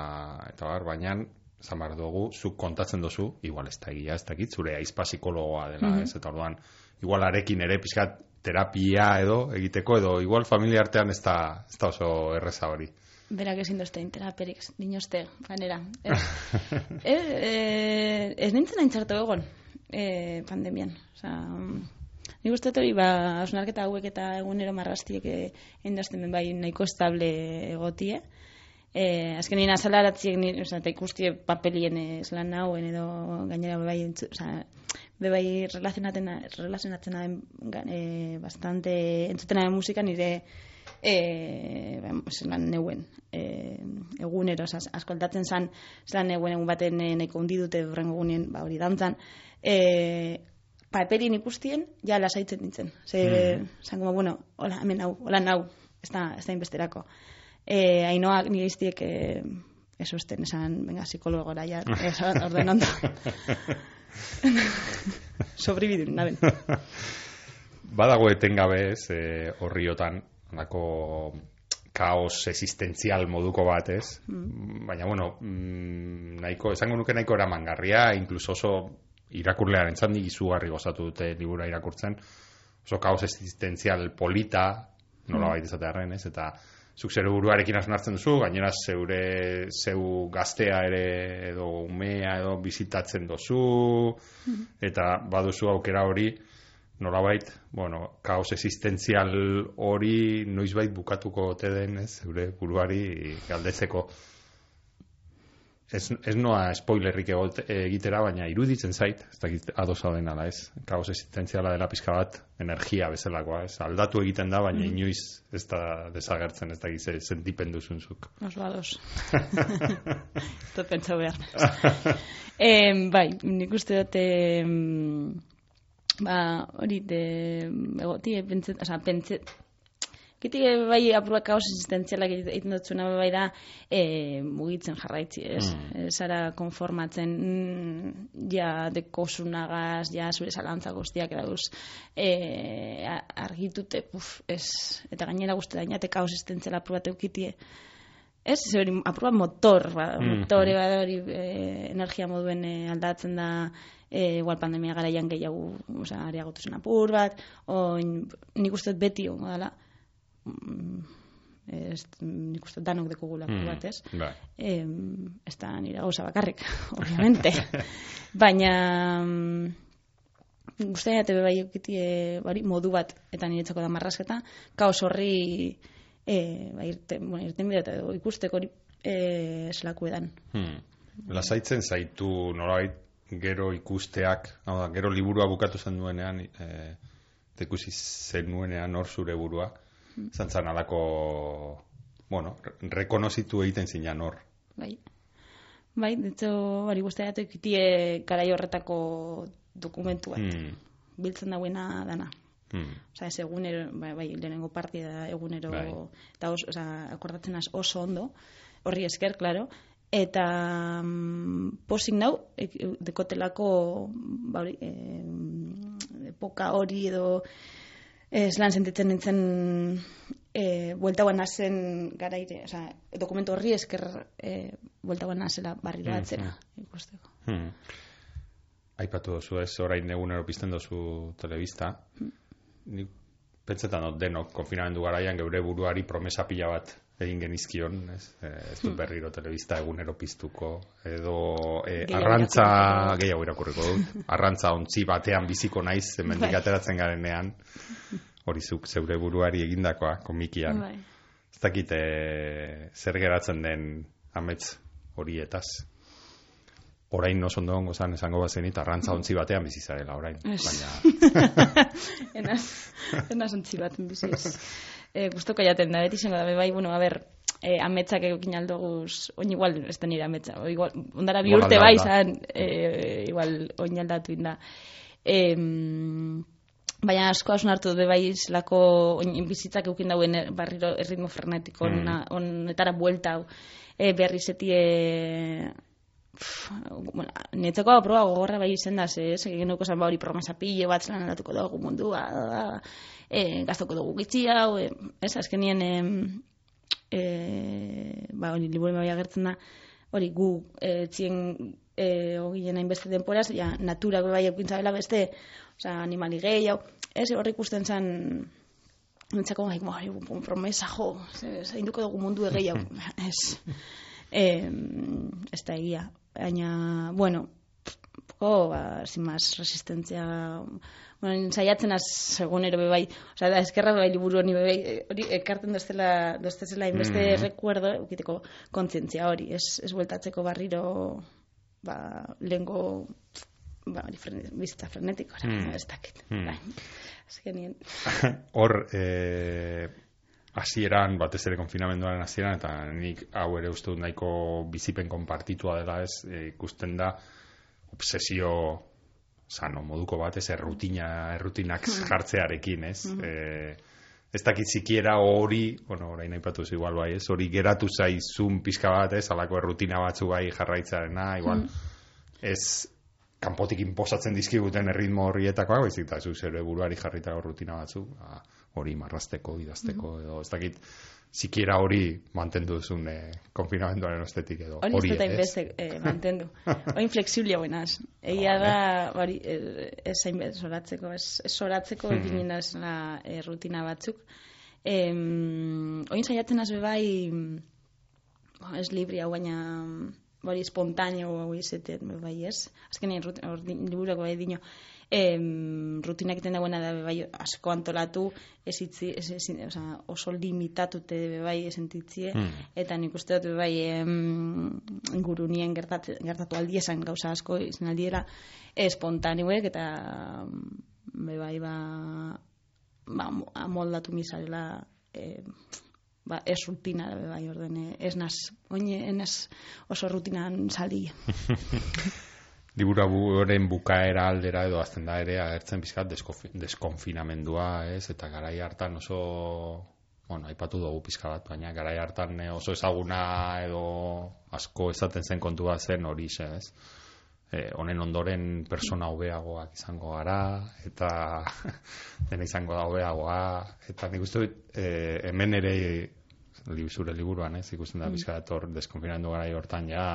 eta bar, baina, zan behar dugu, zuk kontatzen dozu, igual ez da egia, ez dakit, zure aizpa psikologoa dela, ez, eta orduan, igual arekin ere pizkat terapia edo egiteko, edo igual familia artean ez da, ez da oso erreza hori. berak ezin dozte interaperik, dinoste, ganera. Ez, e, e, ez nintzen hain txarto egon, e, pandemian. Osa, mm, nik uste hori, ba, osnarketa hauek eta egunero marrastiek e, indazten bai nahiko estable egotie. E, azken nina azalaratziek, ni, oza, eta ikustie papelien ez lan nauen edo gainera bai, oza, be bai relazionatzen, relazionatzen e, bastante entzuten musika nire e, ba, zelan neuen e, egunero, oza, asko aldatzen zan zelan neuen egun baten e, nahiko hundi dute horrengo egunien, ba, hori dantzan e, paperin ikustien, ja lasaitzen nintzen. Ze, zan, como, bueno, hola, hemen hau, hola nau, ez da, ez da inbesterako. E, Ainoak nire iztiek e, eso esten, esan, venga, psikologora, ja, orden ondo. Sobribidun, naben. Badago etengabe ez, e, horriotan, nako kaos existentzial moduko bat, ez? Baina, bueno, mm, nahiko, esango nuke nahiko eramangarria, incluso oso irakurlearen nik izugarri gozatu dute libura irakurtzen, oso kaos existentzial polita, nola baita izatearen, ez? Eta zuk zure buruarekin asnartzen duzu, gainera zeure zeu gaztea ere edo umea edo bizitatzen duzu, eta baduzu aukera hori, nolabait, bueno, kaos existentzial hori noizbait bukatuko ote den, ez, zeure buruari galdetzeko. Ez, ez noa spoilerrik egitera, baina iruditzen zait, ez dakit adosa den ala, ez, kaos existentziala dela pizka bat, energia bezalakoa, ez, aldatu egiten da, baina inoiz ez da desagertzen, ez dakit ze sentipen duzunzuk. Oso ados. Tot pentsau behar. em, bai, nik uste dut em, ba, hori de egoti, pentset, oza, pentset Kiti bai apurak kaos existentzialak egiten dutzuna bai da e, mugitzen jarraitzi, ez? Mm. Zara konformatzen mm, ja dekosunagaz, ja zure zalantza guztiak edauz e, a- argitute, puf, ez, eta gainera guzti da, inate kaos existentziala apurat eukitie. Ez, hori apur bat motor, ba, Mhm. motore bat hori e, energia moduen e, aldatzen da e, igual pandemia garaian gehiago, osea, areagotu zen apur bat, oin, nik uste beti ongo dela, mm, ez, nik uste danok dekogula apur bat, ez? Bai. Em, ez da nire gauza bakarrik, obviamente. Baina mm, guztia jate bai eukitie bari, modu bat, eta niretzako da marrasketa, kaos horri e, ba, irte, bueno, irten bidea eta ikusteko hori e, zelaku edan. Hmm. Lasaitzen zaitu nolabait gero ikusteak, hau da, gero liburua bukatu zen duenean, e, ikusi zen nuenean hor zure burua, zantzan alako, bueno, re- rekonozitu egiten zinan hor. Bai. Bai, ditzo, bari guztiak ikitie garai horretako dokumentua. Hmm. Biltzen dauena dana. Hmm. Osa, ez egunero, bai, bai, lehenengo partida egunero, Bai. eta os, osa, akordatzen az oso ondo, horri esker, claro, eta mm, posik nau, ek, dekotelako, ba, hori, eh, epoka hori edo, ez lan sentitzen nintzen e, bueltauan nazen garaire, oza, dokumentu horri esker e, bueltauan nazela barriro Mm, atzera ikusteko. Hmm. Aipatu duzu ez, orain egunero pizten duzu telebista. Nik pentsetan dut denok konfinamendu garaian geure buruari promesa pila bat egin genizkion, ez, Eh, ez dut berriro telebista egunero piztuko, edo e, Gehiago arrantza irakurriko. gehiago irakurriko dut, arrantza ontzi batean biziko naiz, hemendik Bai. ateratzen garenean, hori zuk zeure buruari egindakoa komikian. Bai. Ez dakit eh, zer geratzen den amets horietaz. Orain oso ondo ongo zan esango bazenit arrantza ontzi batean bizi zarela orain. Baina, enaz, enaz ontzi bat biziz. E, gustoko jaten da, beti izango da, bai, bueno, a ber, e, ametsak egokin aldoguz, oin igual, ez da nire ametsa, o igual, ondara bi urte bai da. zan, e, igual, oin aldatu inda. E, baina asko hausun hartu dut bai zelako bizitzak eukin dauen er- barriro erritmo frenetiko Mm. honetara buelta hau e, berri zetie Pff, bueno, netzeko proba gogorra bai izen da, ze genuko zan ba hori promesa pilo bat zelan aldatuko dugu mundua, e, gaztoko dugu gitzi hau, e, ez, azkenien, e, e, ba, hori, liburu bai agertzen da, hori, gu, e, txien, e, hogien hainbeste denporaz, ja, natura bai eukintza dela beste, osea, animali gehi, hau, ez, hor ikusten zan, nintzako, bai, bai, promesa, jo, zainduko dugu mundu egei hau, ez, eh, ez da egia. Baina, bueno, poco, ba, más resistentzia, bueno, saiatzen az segunero bebai, osea, da, eskerra bebai liburu honi bebai, eh, hori ekarten doztela, doztezela inbeste Mhm. recuerdo, ukiteko kontzientzia hori, ez, ez bueltatzeko barriro, ba, lengo, ba, hori frene, bizitza frenetiko, Mm. ez dakit. Mm. Bai. Azkenien, hor, eh, hasieran batez ere konfinamenduaren hasieran eta nik hau ere uste dut nahiko bizipen konpartitua dela ez eh, ikusten da obsesio sano moduko bat ez errutina errutinak jartzearekin ez? Eh, ez dakit sikiera hori bueno orain aipatu zu igual bai ez? Hori geratu zaizun pizka bat ez? Alako errutina batzu bai jarraitzarena igual ez kanpotik inposatzen dizkiguten erritmo horrietakoa, baizik eta zu zure buruari jarrita rutina batzu, ba, hori marrazteko, idazteko, edo ez dakit, sikiera hori mantendu duzun eh, konfinamenduaren ostetik edo. hori ez dut ez? hainbeste eh, mantendu. Oin flexible buenaz. Egia da, hori, eh, ez hainbeste zoratzeko, ez, zoratzeko Mhm. egin nazela eh, rutina batzuk. Em, oin saiatzen az bebai, bo, ez libri hau, baina hori espontáneo hau izetet, bai ez. Azkenean hor liburuak bai dino, em, rutinak egiten dagoena da bai asko antolatu, ez itzi, ez, ez, osea, oso limitatute bai esentitzie, Hmm. eta nik uste dut bai em, ingurunien gertatu, gertatu aldiesan gauza asko izan aldiera espontaneuek eta mm, be bai ba, ba mo- amoldatu misarela e, ba, ez rutina bai orden eh, ez naz oine enaz oso rutinan sali Liburaburen bukaera aldera edo azten da ere agertzen bizkat deskonfinamendua, ez? Eta garai hartan oso bueno, aipatu dugu pizka bat, baina garai hartan oso ezaguna edo asko esaten zen kontu bat zen hori ez? Eh, honen ondoren persona hobeagoak izango gara eta dena izango da hobeagoa eta nik uste dut eh, hemen ere li- zure liburuan, ez? Ikusten da pizka bat hor deskonfinamendu garai hortan ja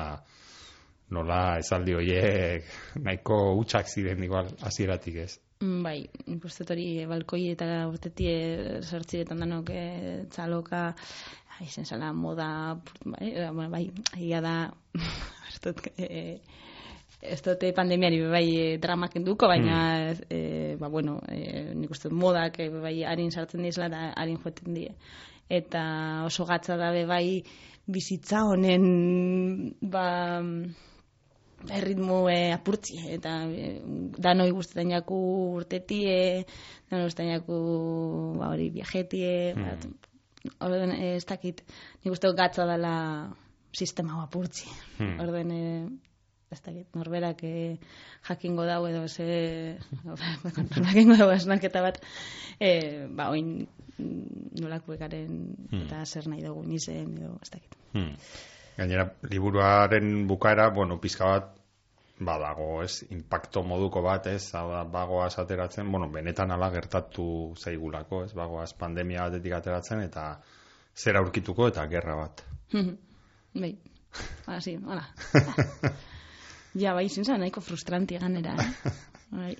nola esaldi horiek nahiko hutsak ziren igual hasieratik ez. Mm, Bai, nik uste dut hori balkoi eta urtetie sortziretan danok e, txaloka, izen zala moda, bai, eh, bueno, bai, egia da, e, ez dute pandemiari bai dramak enduko, baina e, ba, bueno, e, nik uste modak e, bai harin sartzen dizela eta harin joeten die. Eta oso gatza da bai bizitza honen ba, erritmo e, apurtzi eta e, danoi guztetan jaku urtetie, danoi guztetan jaku ba, hori viajetie, bat, Orden, eh, ez dakit, nik uste dut gatza dela sistema apurtzi. Hmm. Orden, eh, ez dakit, norberak eh, jakingo dau edo ze, jakingo dau esnaketa bat, eh, ba, oin mm, nolako ekaren Hmm. eta zer nahi dugu izen edo, ez dakit. Hmm. Gainera, liburuaren bukaera, bueno, pizka bat, badago, ez, impacto moduko bat, ez, hau da, bagoaz ateratzen, bueno, benetan ala gertatu zaigulako, ez, bagoaz pandemia batetik ateratzen, eta zer aurkituko eta gerra bat. bai, hala, sí, hala. ja, bai, zintzen nahiko frustranti ganera, eh? Bai.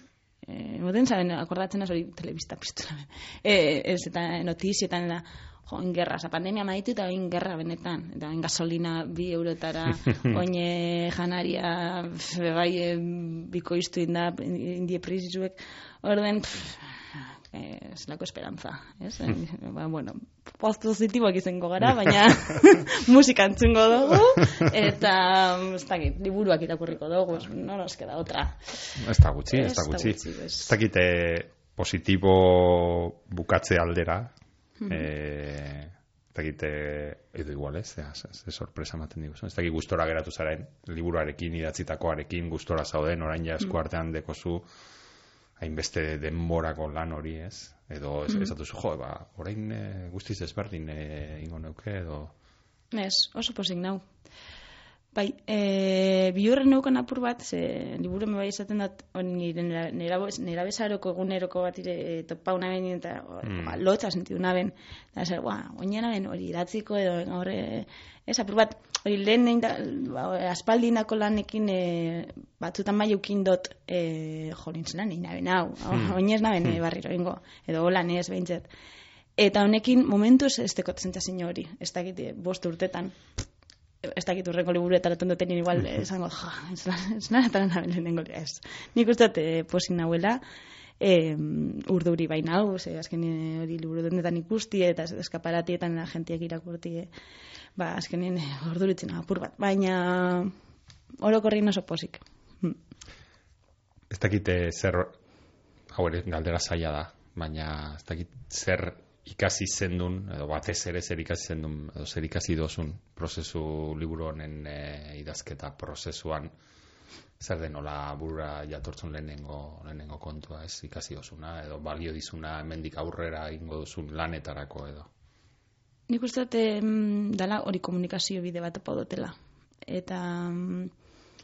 Eh, moten zaben, akordatzen hori telebista piztu. Eh, ez, eta notizietan jo, ingerra, za pandemia maitu eta ingerra benetan. Eta in gasolina bi eurotara, oine janaria, pf, bai, eh, bikoiztu inda, indie prizuek, orden, pff, eh, zelako esperantza, ez? ba, bueno, post positiboak izango gara, baina musika entzungo dugu, eta, ez dakit, liburuak irakurriko dugu, no nos queda otra. Ez da gutxi, ez da gutxi. ez. Ez dakite positibo bukatze aldera, eh, ez dakite, edo igual ez, ze, sorpresa ematen digu. Ez dakit gustora geratu zaren, liburuarekin, idatzitakoarekin, gustora zauden, orain ja esku artean dekozu, hainbeste denborako lan hori, ez? Edo ez, ez atuzu, jo, ba, orain e, guztiz ezberdin e, ingo neuke, edo... Ez, oso posik nau. Bai, e, bihurren neukan apur bat, ze liburu me bai esaten on, nire nera, nera, bezaroko eguneroko bat ire e, topa una ben, eta Mm. ba, lotza senti una ben, eta zer, ba, oinena ben hori idatziko edo gaur, e, ez apur bat, hori lehen nein da, ba, aspaldinako lanekin e, batzutan bai eukin dot, e, jo, nintzen lan, naben hau, Mm. oinez naben e, barriro ingo, edo holan ez behintzet. Eta honekin momentuz ez zentzazin hori, ez dakit eh, bost urtetan, ez dakit urrengo liburuetaratzen duten igual eh, esango, ja, ez lan- ez lanetaren naben lehenengo, ez. Nik uste eh, posin nahuela, eh, urduri baina hau, ze azken eh, hori liburu dendetan ikusti eta eskaparatietan la jentiek irakurti, eh, ba, azkenien eh, urduritzen apur bat, baina orokorrin oso posik. Hm. Ez dakite zer, hau ere galdera zaila da, baina ez dakit zer ikasi zendun, edo batez ere zer ikasi zendun, edo zer ikasi dozun prozesu liburu honen e, idazketa prozesuan, zer denola burura jatortzun lehenengo, lehenengo kontua, ez ikasi dozuna, edo balio dizuna hemendik aurrera ingo duzun lanetarako edo. Nik uste dut em, dala hori komunikazio bide bat topa dutela. Eta mm,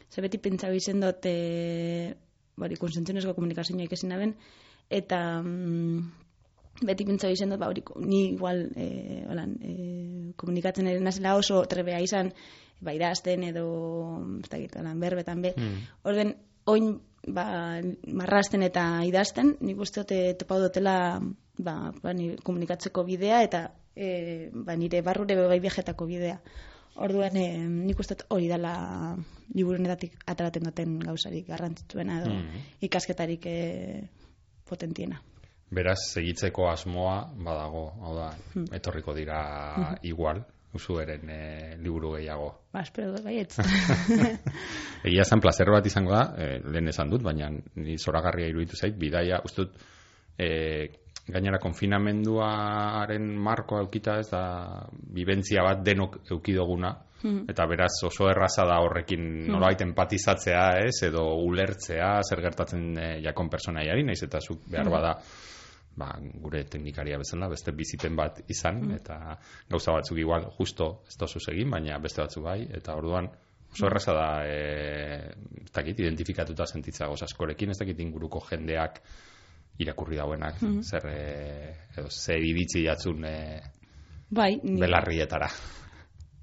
ze beti pentsa izen dut e, hori konsentzionezko komunikazioa ikesin naben, eta mm, beti pentsa izen dut, ba, hori, ni igual e, holan, e, komunikatzen ere nazela oso trebea izan, ba, idazten edo, ez dakit, holan, berbetan be, Mm. Orden, oin ba, marrasten eta idazten, nik uste dut eh, topau dutela ba, ba, ni komunikatzeko bidea eta e, ba, nire barrure bai viajetako bidea. Orduan, e, nik uste hori dela liburunetatik ataraten duten gauzarik garrantzitsuena edo Mhm. ikasketarik e, potentiena. Beraz, segitzeko asmoa badago, hau da, etorriko dira igual, usueren e, liburu gehiago. Ba, espero dut baietz. Egia zen placer bat izango da, e, lehen esan dut, baina ni zoragarria iruditu zait, bidaia, uste dut, e, gainera konfinamenduaren marko eukita ez da, bibentzia bat denok eukidoguna, eta beraz oso erraza da horrekin nolabait empatizatzea, ez, edo ulertzea, zer gertatzen e, jakon personaiari, naiz eta zuk behar bada, ba, gure teknikaria bezala, beste bizipen bat izan, eta gauza batzuk igual justo ez da egin, baina beste batzuk bai, eta orduan oso erraza da, e, ez dakit, identifikatuta sentitza goz askorekin, ez dakit inguruko jendeak irakurri dauenak, zer, e, edo zer iritzi jatzun e, bai, ni- belarrietara.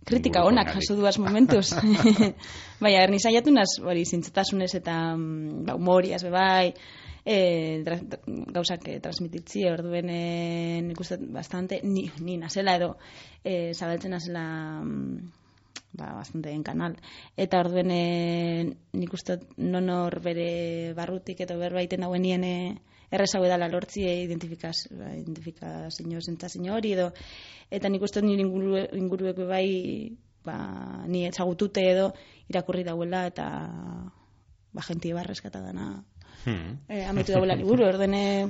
kritika onak jaso duaz momentuz. bai, erni saiatu naz, hori, zintzetasunez eta mm, ba, humoriaz, bai, e, tra, tra- gauzak e, transmititzi, orduen e, nik uste bastante, ni, ni nazela edo, e, zabaltzen nazela, mm, ba, bastante en kanal. Eta orduen e, nik uste non hor bere barrutik edo berbaiten hauen nien e, errezago edala lortzi e, identifikaz, ba, identifikazio zentzazio hori edo eta nik uste nire inguru, inguruek bai ba, ni ezagutute edo irakurri dauela eta ba, jentie barreskata dana Hmm. eh, ametu dauela liburu, ordene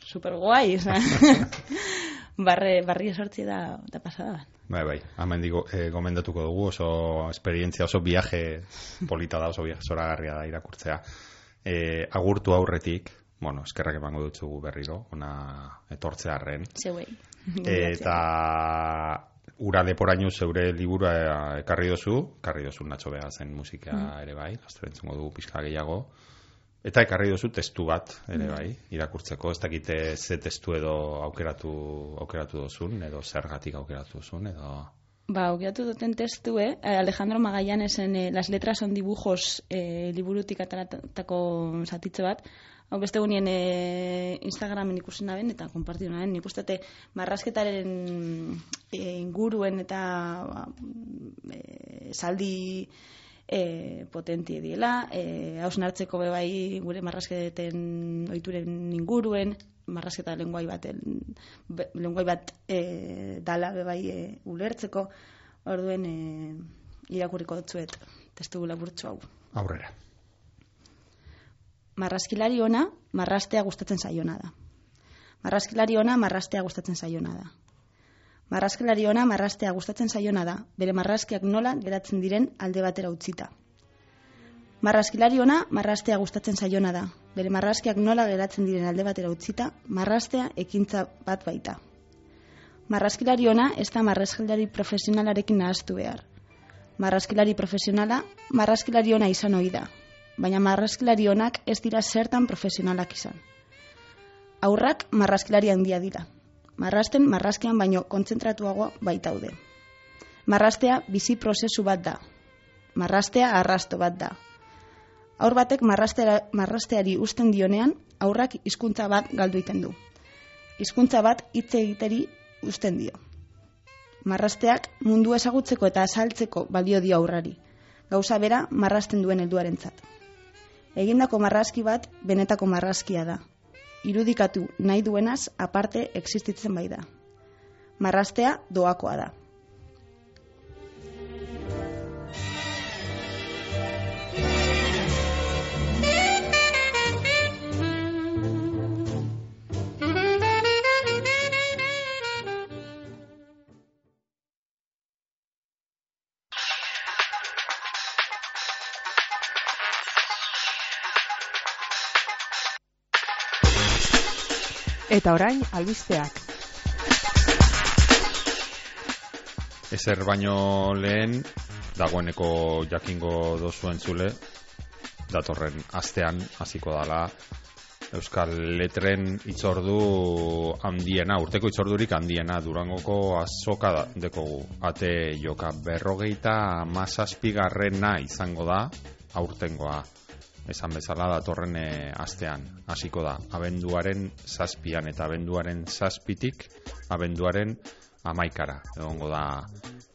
super guai, oza. Barre, barri esortzi da, da pasada. bat. Bai, bai, hemen digo, eh, gomendatuko dugu oso esperientzia, oso viaje polita da, oso viaje zoragarria da irakurtzea. Eh, agurtu aurretik, bueno, eskerrak emango dutzugu berriro, ona etortzearren. Zeuei. Eta ura leporaino zeure liburua ekarri dozu, ekarri dozu natxo beha zen musika ere bai, laster entzungo dugu pixka gehiago. Eta ekarri dozu testu bat ere bai, irakurtzeko, ez dakite ze testu edo aukeratu, aukeratu dozun, edo zergatik aukeratu dozun, edo... Ba, aukeratu duten testu, eh? Alejandro Magallanesen eh, Las letras son dibujos eh, liburutik ataratako zatitze bat. Hau beste gunien eh, Instagramen ikusi naben eta konpartitu naben. Nik uste marrasketaren eh, inguruen eta ba, eh, saldi e, potentie diela, e, hausnartzeko bebai gure marrasketen oituren inguruen, marrasketa lenguai bat, be, lenguai bat e, dala bebai e, ulertzeko, orduen e, irakurriko dutzuet testu laburtzu hau. Aurrera. Marraskilari ona, marrastea gustatzen zaiona da. Marraskilari ona, marrastea gustatzen zaiona da. Marraskilari ona marrastea gustatzen zaiona da, bere marraskiak nola geratzen diren alde batera utzita. Marraskilari ona marrastea gustatzen zaiona da, bere marraskiak nola geratzen diren alde batera utzita, marrastea ekintza bat baita. Marraskilari ona ez da marraskilari profesionalarekin nahaztu behar. Marraskilari profesionala, marraskilari ona izan ohi da, baina marraskilari onak ez dira zertan profesionalak izan. Aurrak marraskilari handia dira, marrasten marraskian baino kontzentratuago baitaude. Marrastea bizi prozesu bat da. Marrastea arrasto bat da. Aur batek marrasteari usten dionean, aurrak hizkuntza bat galdu iten du. Hizkuntza bat hitz egiteri usten dio. Marrasteak mundu ezagutzeko eta azaltzeko balio dio aurrari. Gauza bera marrasten duen helduarentzat. Egindako marraski bat benetako marraskia da irudikatu nahi duenaz aparte existitzen bai da. Marrastea doakoa da. Eta orain, albisteak. Ezer baino lehen, dagoeneko jakingo dozuen zule, datorren astean hasiko dala Euskal Letren itzordu handiena, urteko itzordurik handiena, durangoko azoka dekogu. Ate joka berrogeita mazazpigarrena izango da, aurtengoa esan bezala datorren e, astean. Hasiko da abenduaren zazpian eta abenduaren zazpitik abenduaren amaikara egongo da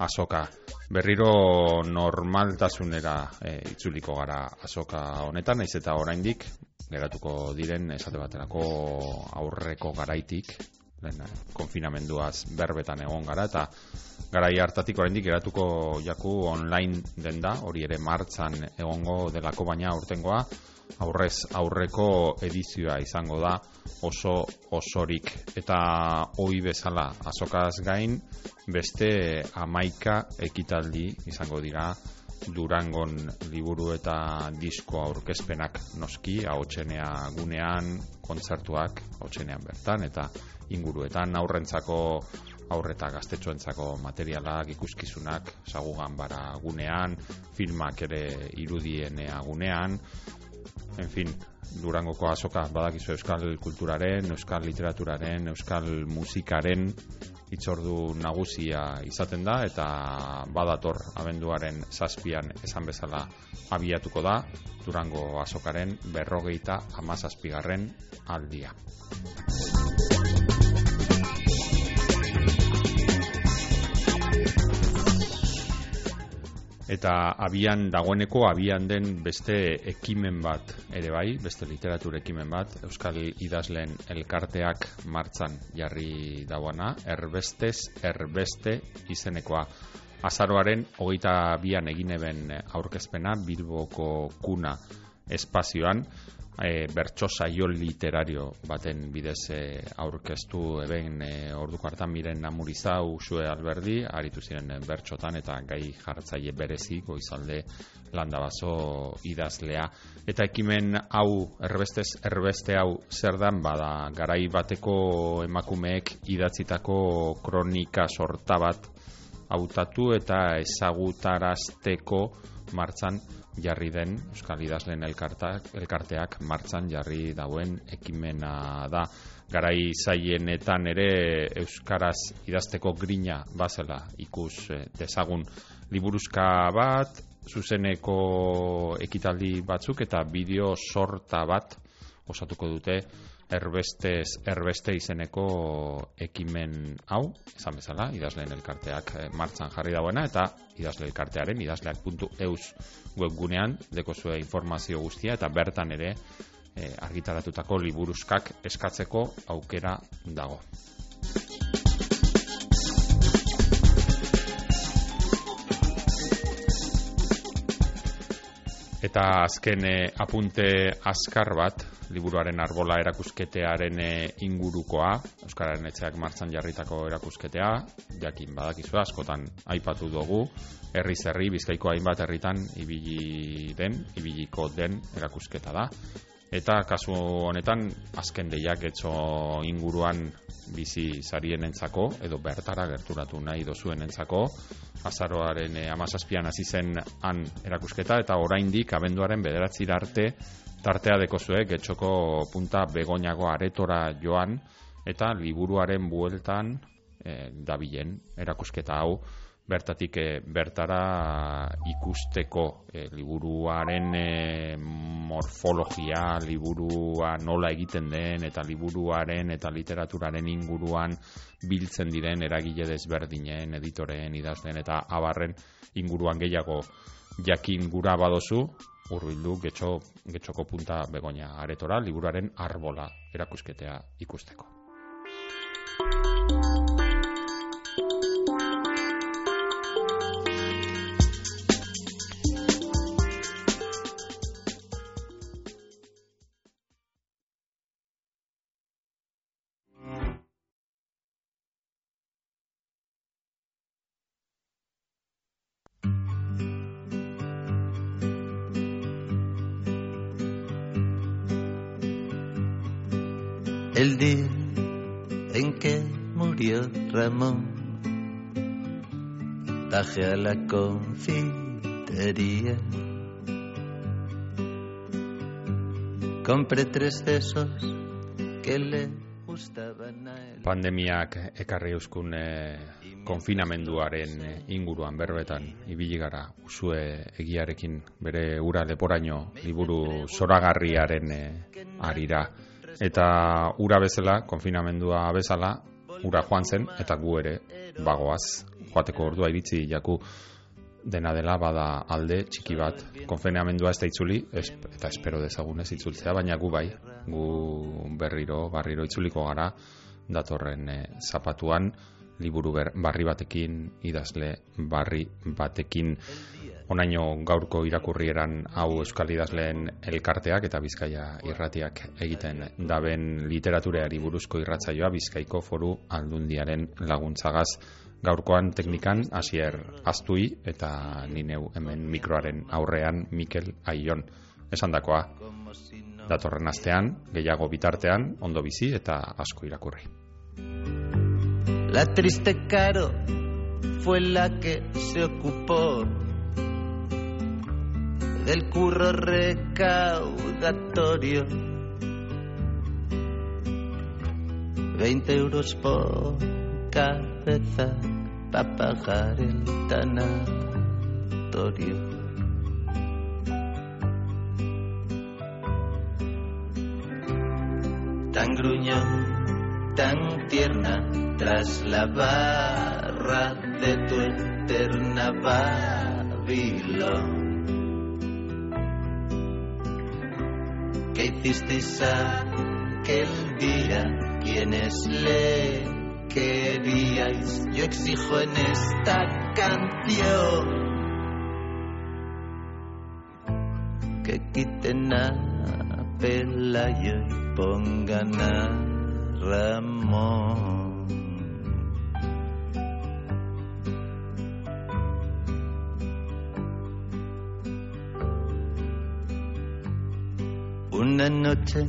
azoka. Berriro normaltasunera e, itzuliko gara azoka honetan naiz eta oraindik geratuko diren esate baterako aurreko garaitik lehen, konfinamenduaz berbetan egon gara eta garai hartatik oraindik geratuko jaku online den da, hori ere martzan egongo delako baina urtengoa, aurrez aurreko edizioa izango da oso osorik. Eta ohi bezala azokaz gain beste amaika ekitaldi izango dira Durangon liburu eta disko aurkezpenak noski ahotsenea gunean kontzertuak ahotsenean bertan eta inguruetan aurrentzako aurreta gaztetxoentzako materialak, ikuskizunak, sagugan bara gunean, filmak ere irudienea gunean, en fin, Durangoko azoka badakizu euskal kulturaren, euskal literaturaren, euskal musikaren itzordu nagusia izaten da eta badator abenduaren zazpian esan bezala abiatuko da Durango azokaren berrogeita amazazpigarren aldia. Eta abian dagoeneko abian den beste ekimen bat ere bai, beste literatur ekimen bat, Euskal Idazleen elkarteak martzan jarri dauana, erbestez, erbeste izenekoa. Azaroaren hogeita bian egineben aurkezpena Bilboko kuna espazioan, e, bertso saio literario baten bidez e, aurkeztu eben e, orduko hartan miren namuriza usue alberdi, aritu ziren bertxotan eta gai jartzaile berezi goizalde landabazo idazlea. Eta ekimen hau, erbestez, erbeste hau zer dan, bada, garai bateko emakumeek idatzitako kronika sorta bat hautatu eta ezagutarazteko martzan jarri den Euskal Idazleen elkartak, elkarteak martzan jarri dauen ekimena da. Garai zaienetan ere Euskaraz idazteko grina bazela ikus eh, dezagun liburuzka bat, zuzeneko ekitaldi batzuk eta bideo sorta bat osatuko dute erbestez, erbeste izeneko ekimen hau, esan bezala, idazleen elkarteak eh, martzan jarri dauena, eta idazle elkartearen idazleak.eus webgunean deko zue informazio guztia, eta bertan ere e, argitaratutako liburuzkak eskatzeko aukera dago. Eta azken eh, apunte azkar bat, liburuaren arbola erakusketearen eh, ingurukoa, Euskararen etxeak martzan jarritako erakusketea, jakin badakizu askotan aipatu dugu, herri zerri, bizkaiko hainbat herritan ibili den, ibiliko den erakusketa da. Eta kasu honetan, azken deiak etxo inguruan bizi zarien entzako, edo bertara gerturatu nahi dozuen entzako, azaroaren e, amazazpian hasi zen han erakusketa, eta oraindik abenduaren bederatzi arte tartea deko zuek, etxoko punta begoñago aretora joan, eta liburuaren bueltan e, dabilen erakusketa hau, bertatik e, bertara ikusteko e, liburuaren e, morfologia, liburua nola egiten den eta liburuaren eta literaturaren inguruan biltzen diren eragile desberdinen, editoreen, idazten eta abarren inguruan gehiago jakin gura badozu, urbildu getxo, getxoko punta begonia aretora, liburuaren arbola erakusketea ikusteko. El día en que murió Ramón. Bajé a la confitería. Compré tres besos que le gustaban a él. Pandemiak ekarri euskun eh, konfinamenduaren eh, inguruan berbetan ibili gara usue egiarekin bere ura leporaino liburu zoragarriaren eh, arira eta ura bezala, konfinamendua bezala, ura joan zen, eta gu ere bagoaz, joateko ordua iritzi jaku dena dela bada alde txiki bat. Konfinamendua ez da itzuli eta espero dezagun ez itzultzea, baina gu bai gu berriro, barriro itzuliko gara datorren e, zapatuan liburu barri batekin idazle barri batekin. Onaino gaurko irakurrieran hau Euskal Idazleen elkarteak eta Bizkaia irratiak egiten daben literatureari buruzko irratzaioa Bizkaiko foru aldundiaren laguntzagaz. Gaurkoan teknikan hasier astui eta nineu hemen mikroaren aurrean Mikel Aion. Esandakoa datorren astean gehiago bitartean ondo bizi eta asko irakurri La triste caro fue la que se ocupó del curro recaudatorio. 20 euros por cabeza para pagar el tanatorio. Tan gruñón, tan tierna, tras la barra de tu eterna barra vilón. ¿Qué hicisteis aquel día? ¿Quiénes le queríais? Yo exijo en esta canción que quiten a Pelayo y pongan a Ramón. Una noche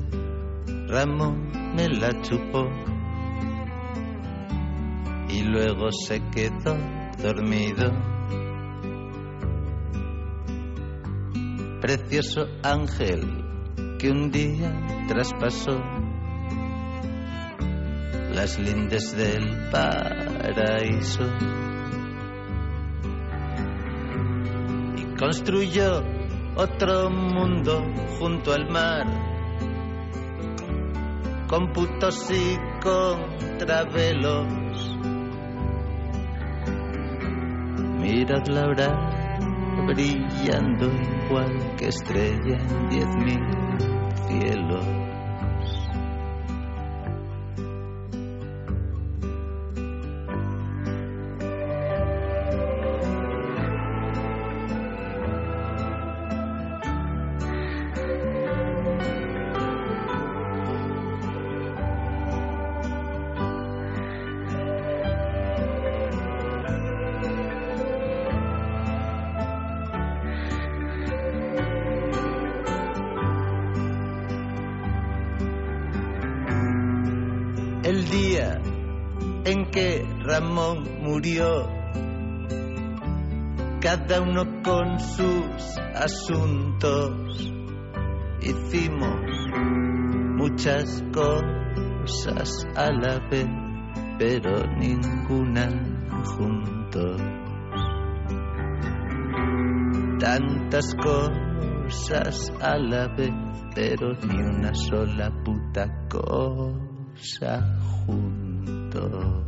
Ramón me la chupó y luego se quedó dormido. Precioso ángel que un día traspasó las lindes del paraíso y construyó otro mundo junto al mar, con putos y contravelos. Mirad la hora brillando igual que estrella en diez mil cielos. Día en que Ramón murió, cada uno con sus asuntos, hicimos muchas cosas a la vez, pero ninguna juntos. Tantas cosas a la vez, pero ni una sola puta cosa 山红豆。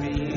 Be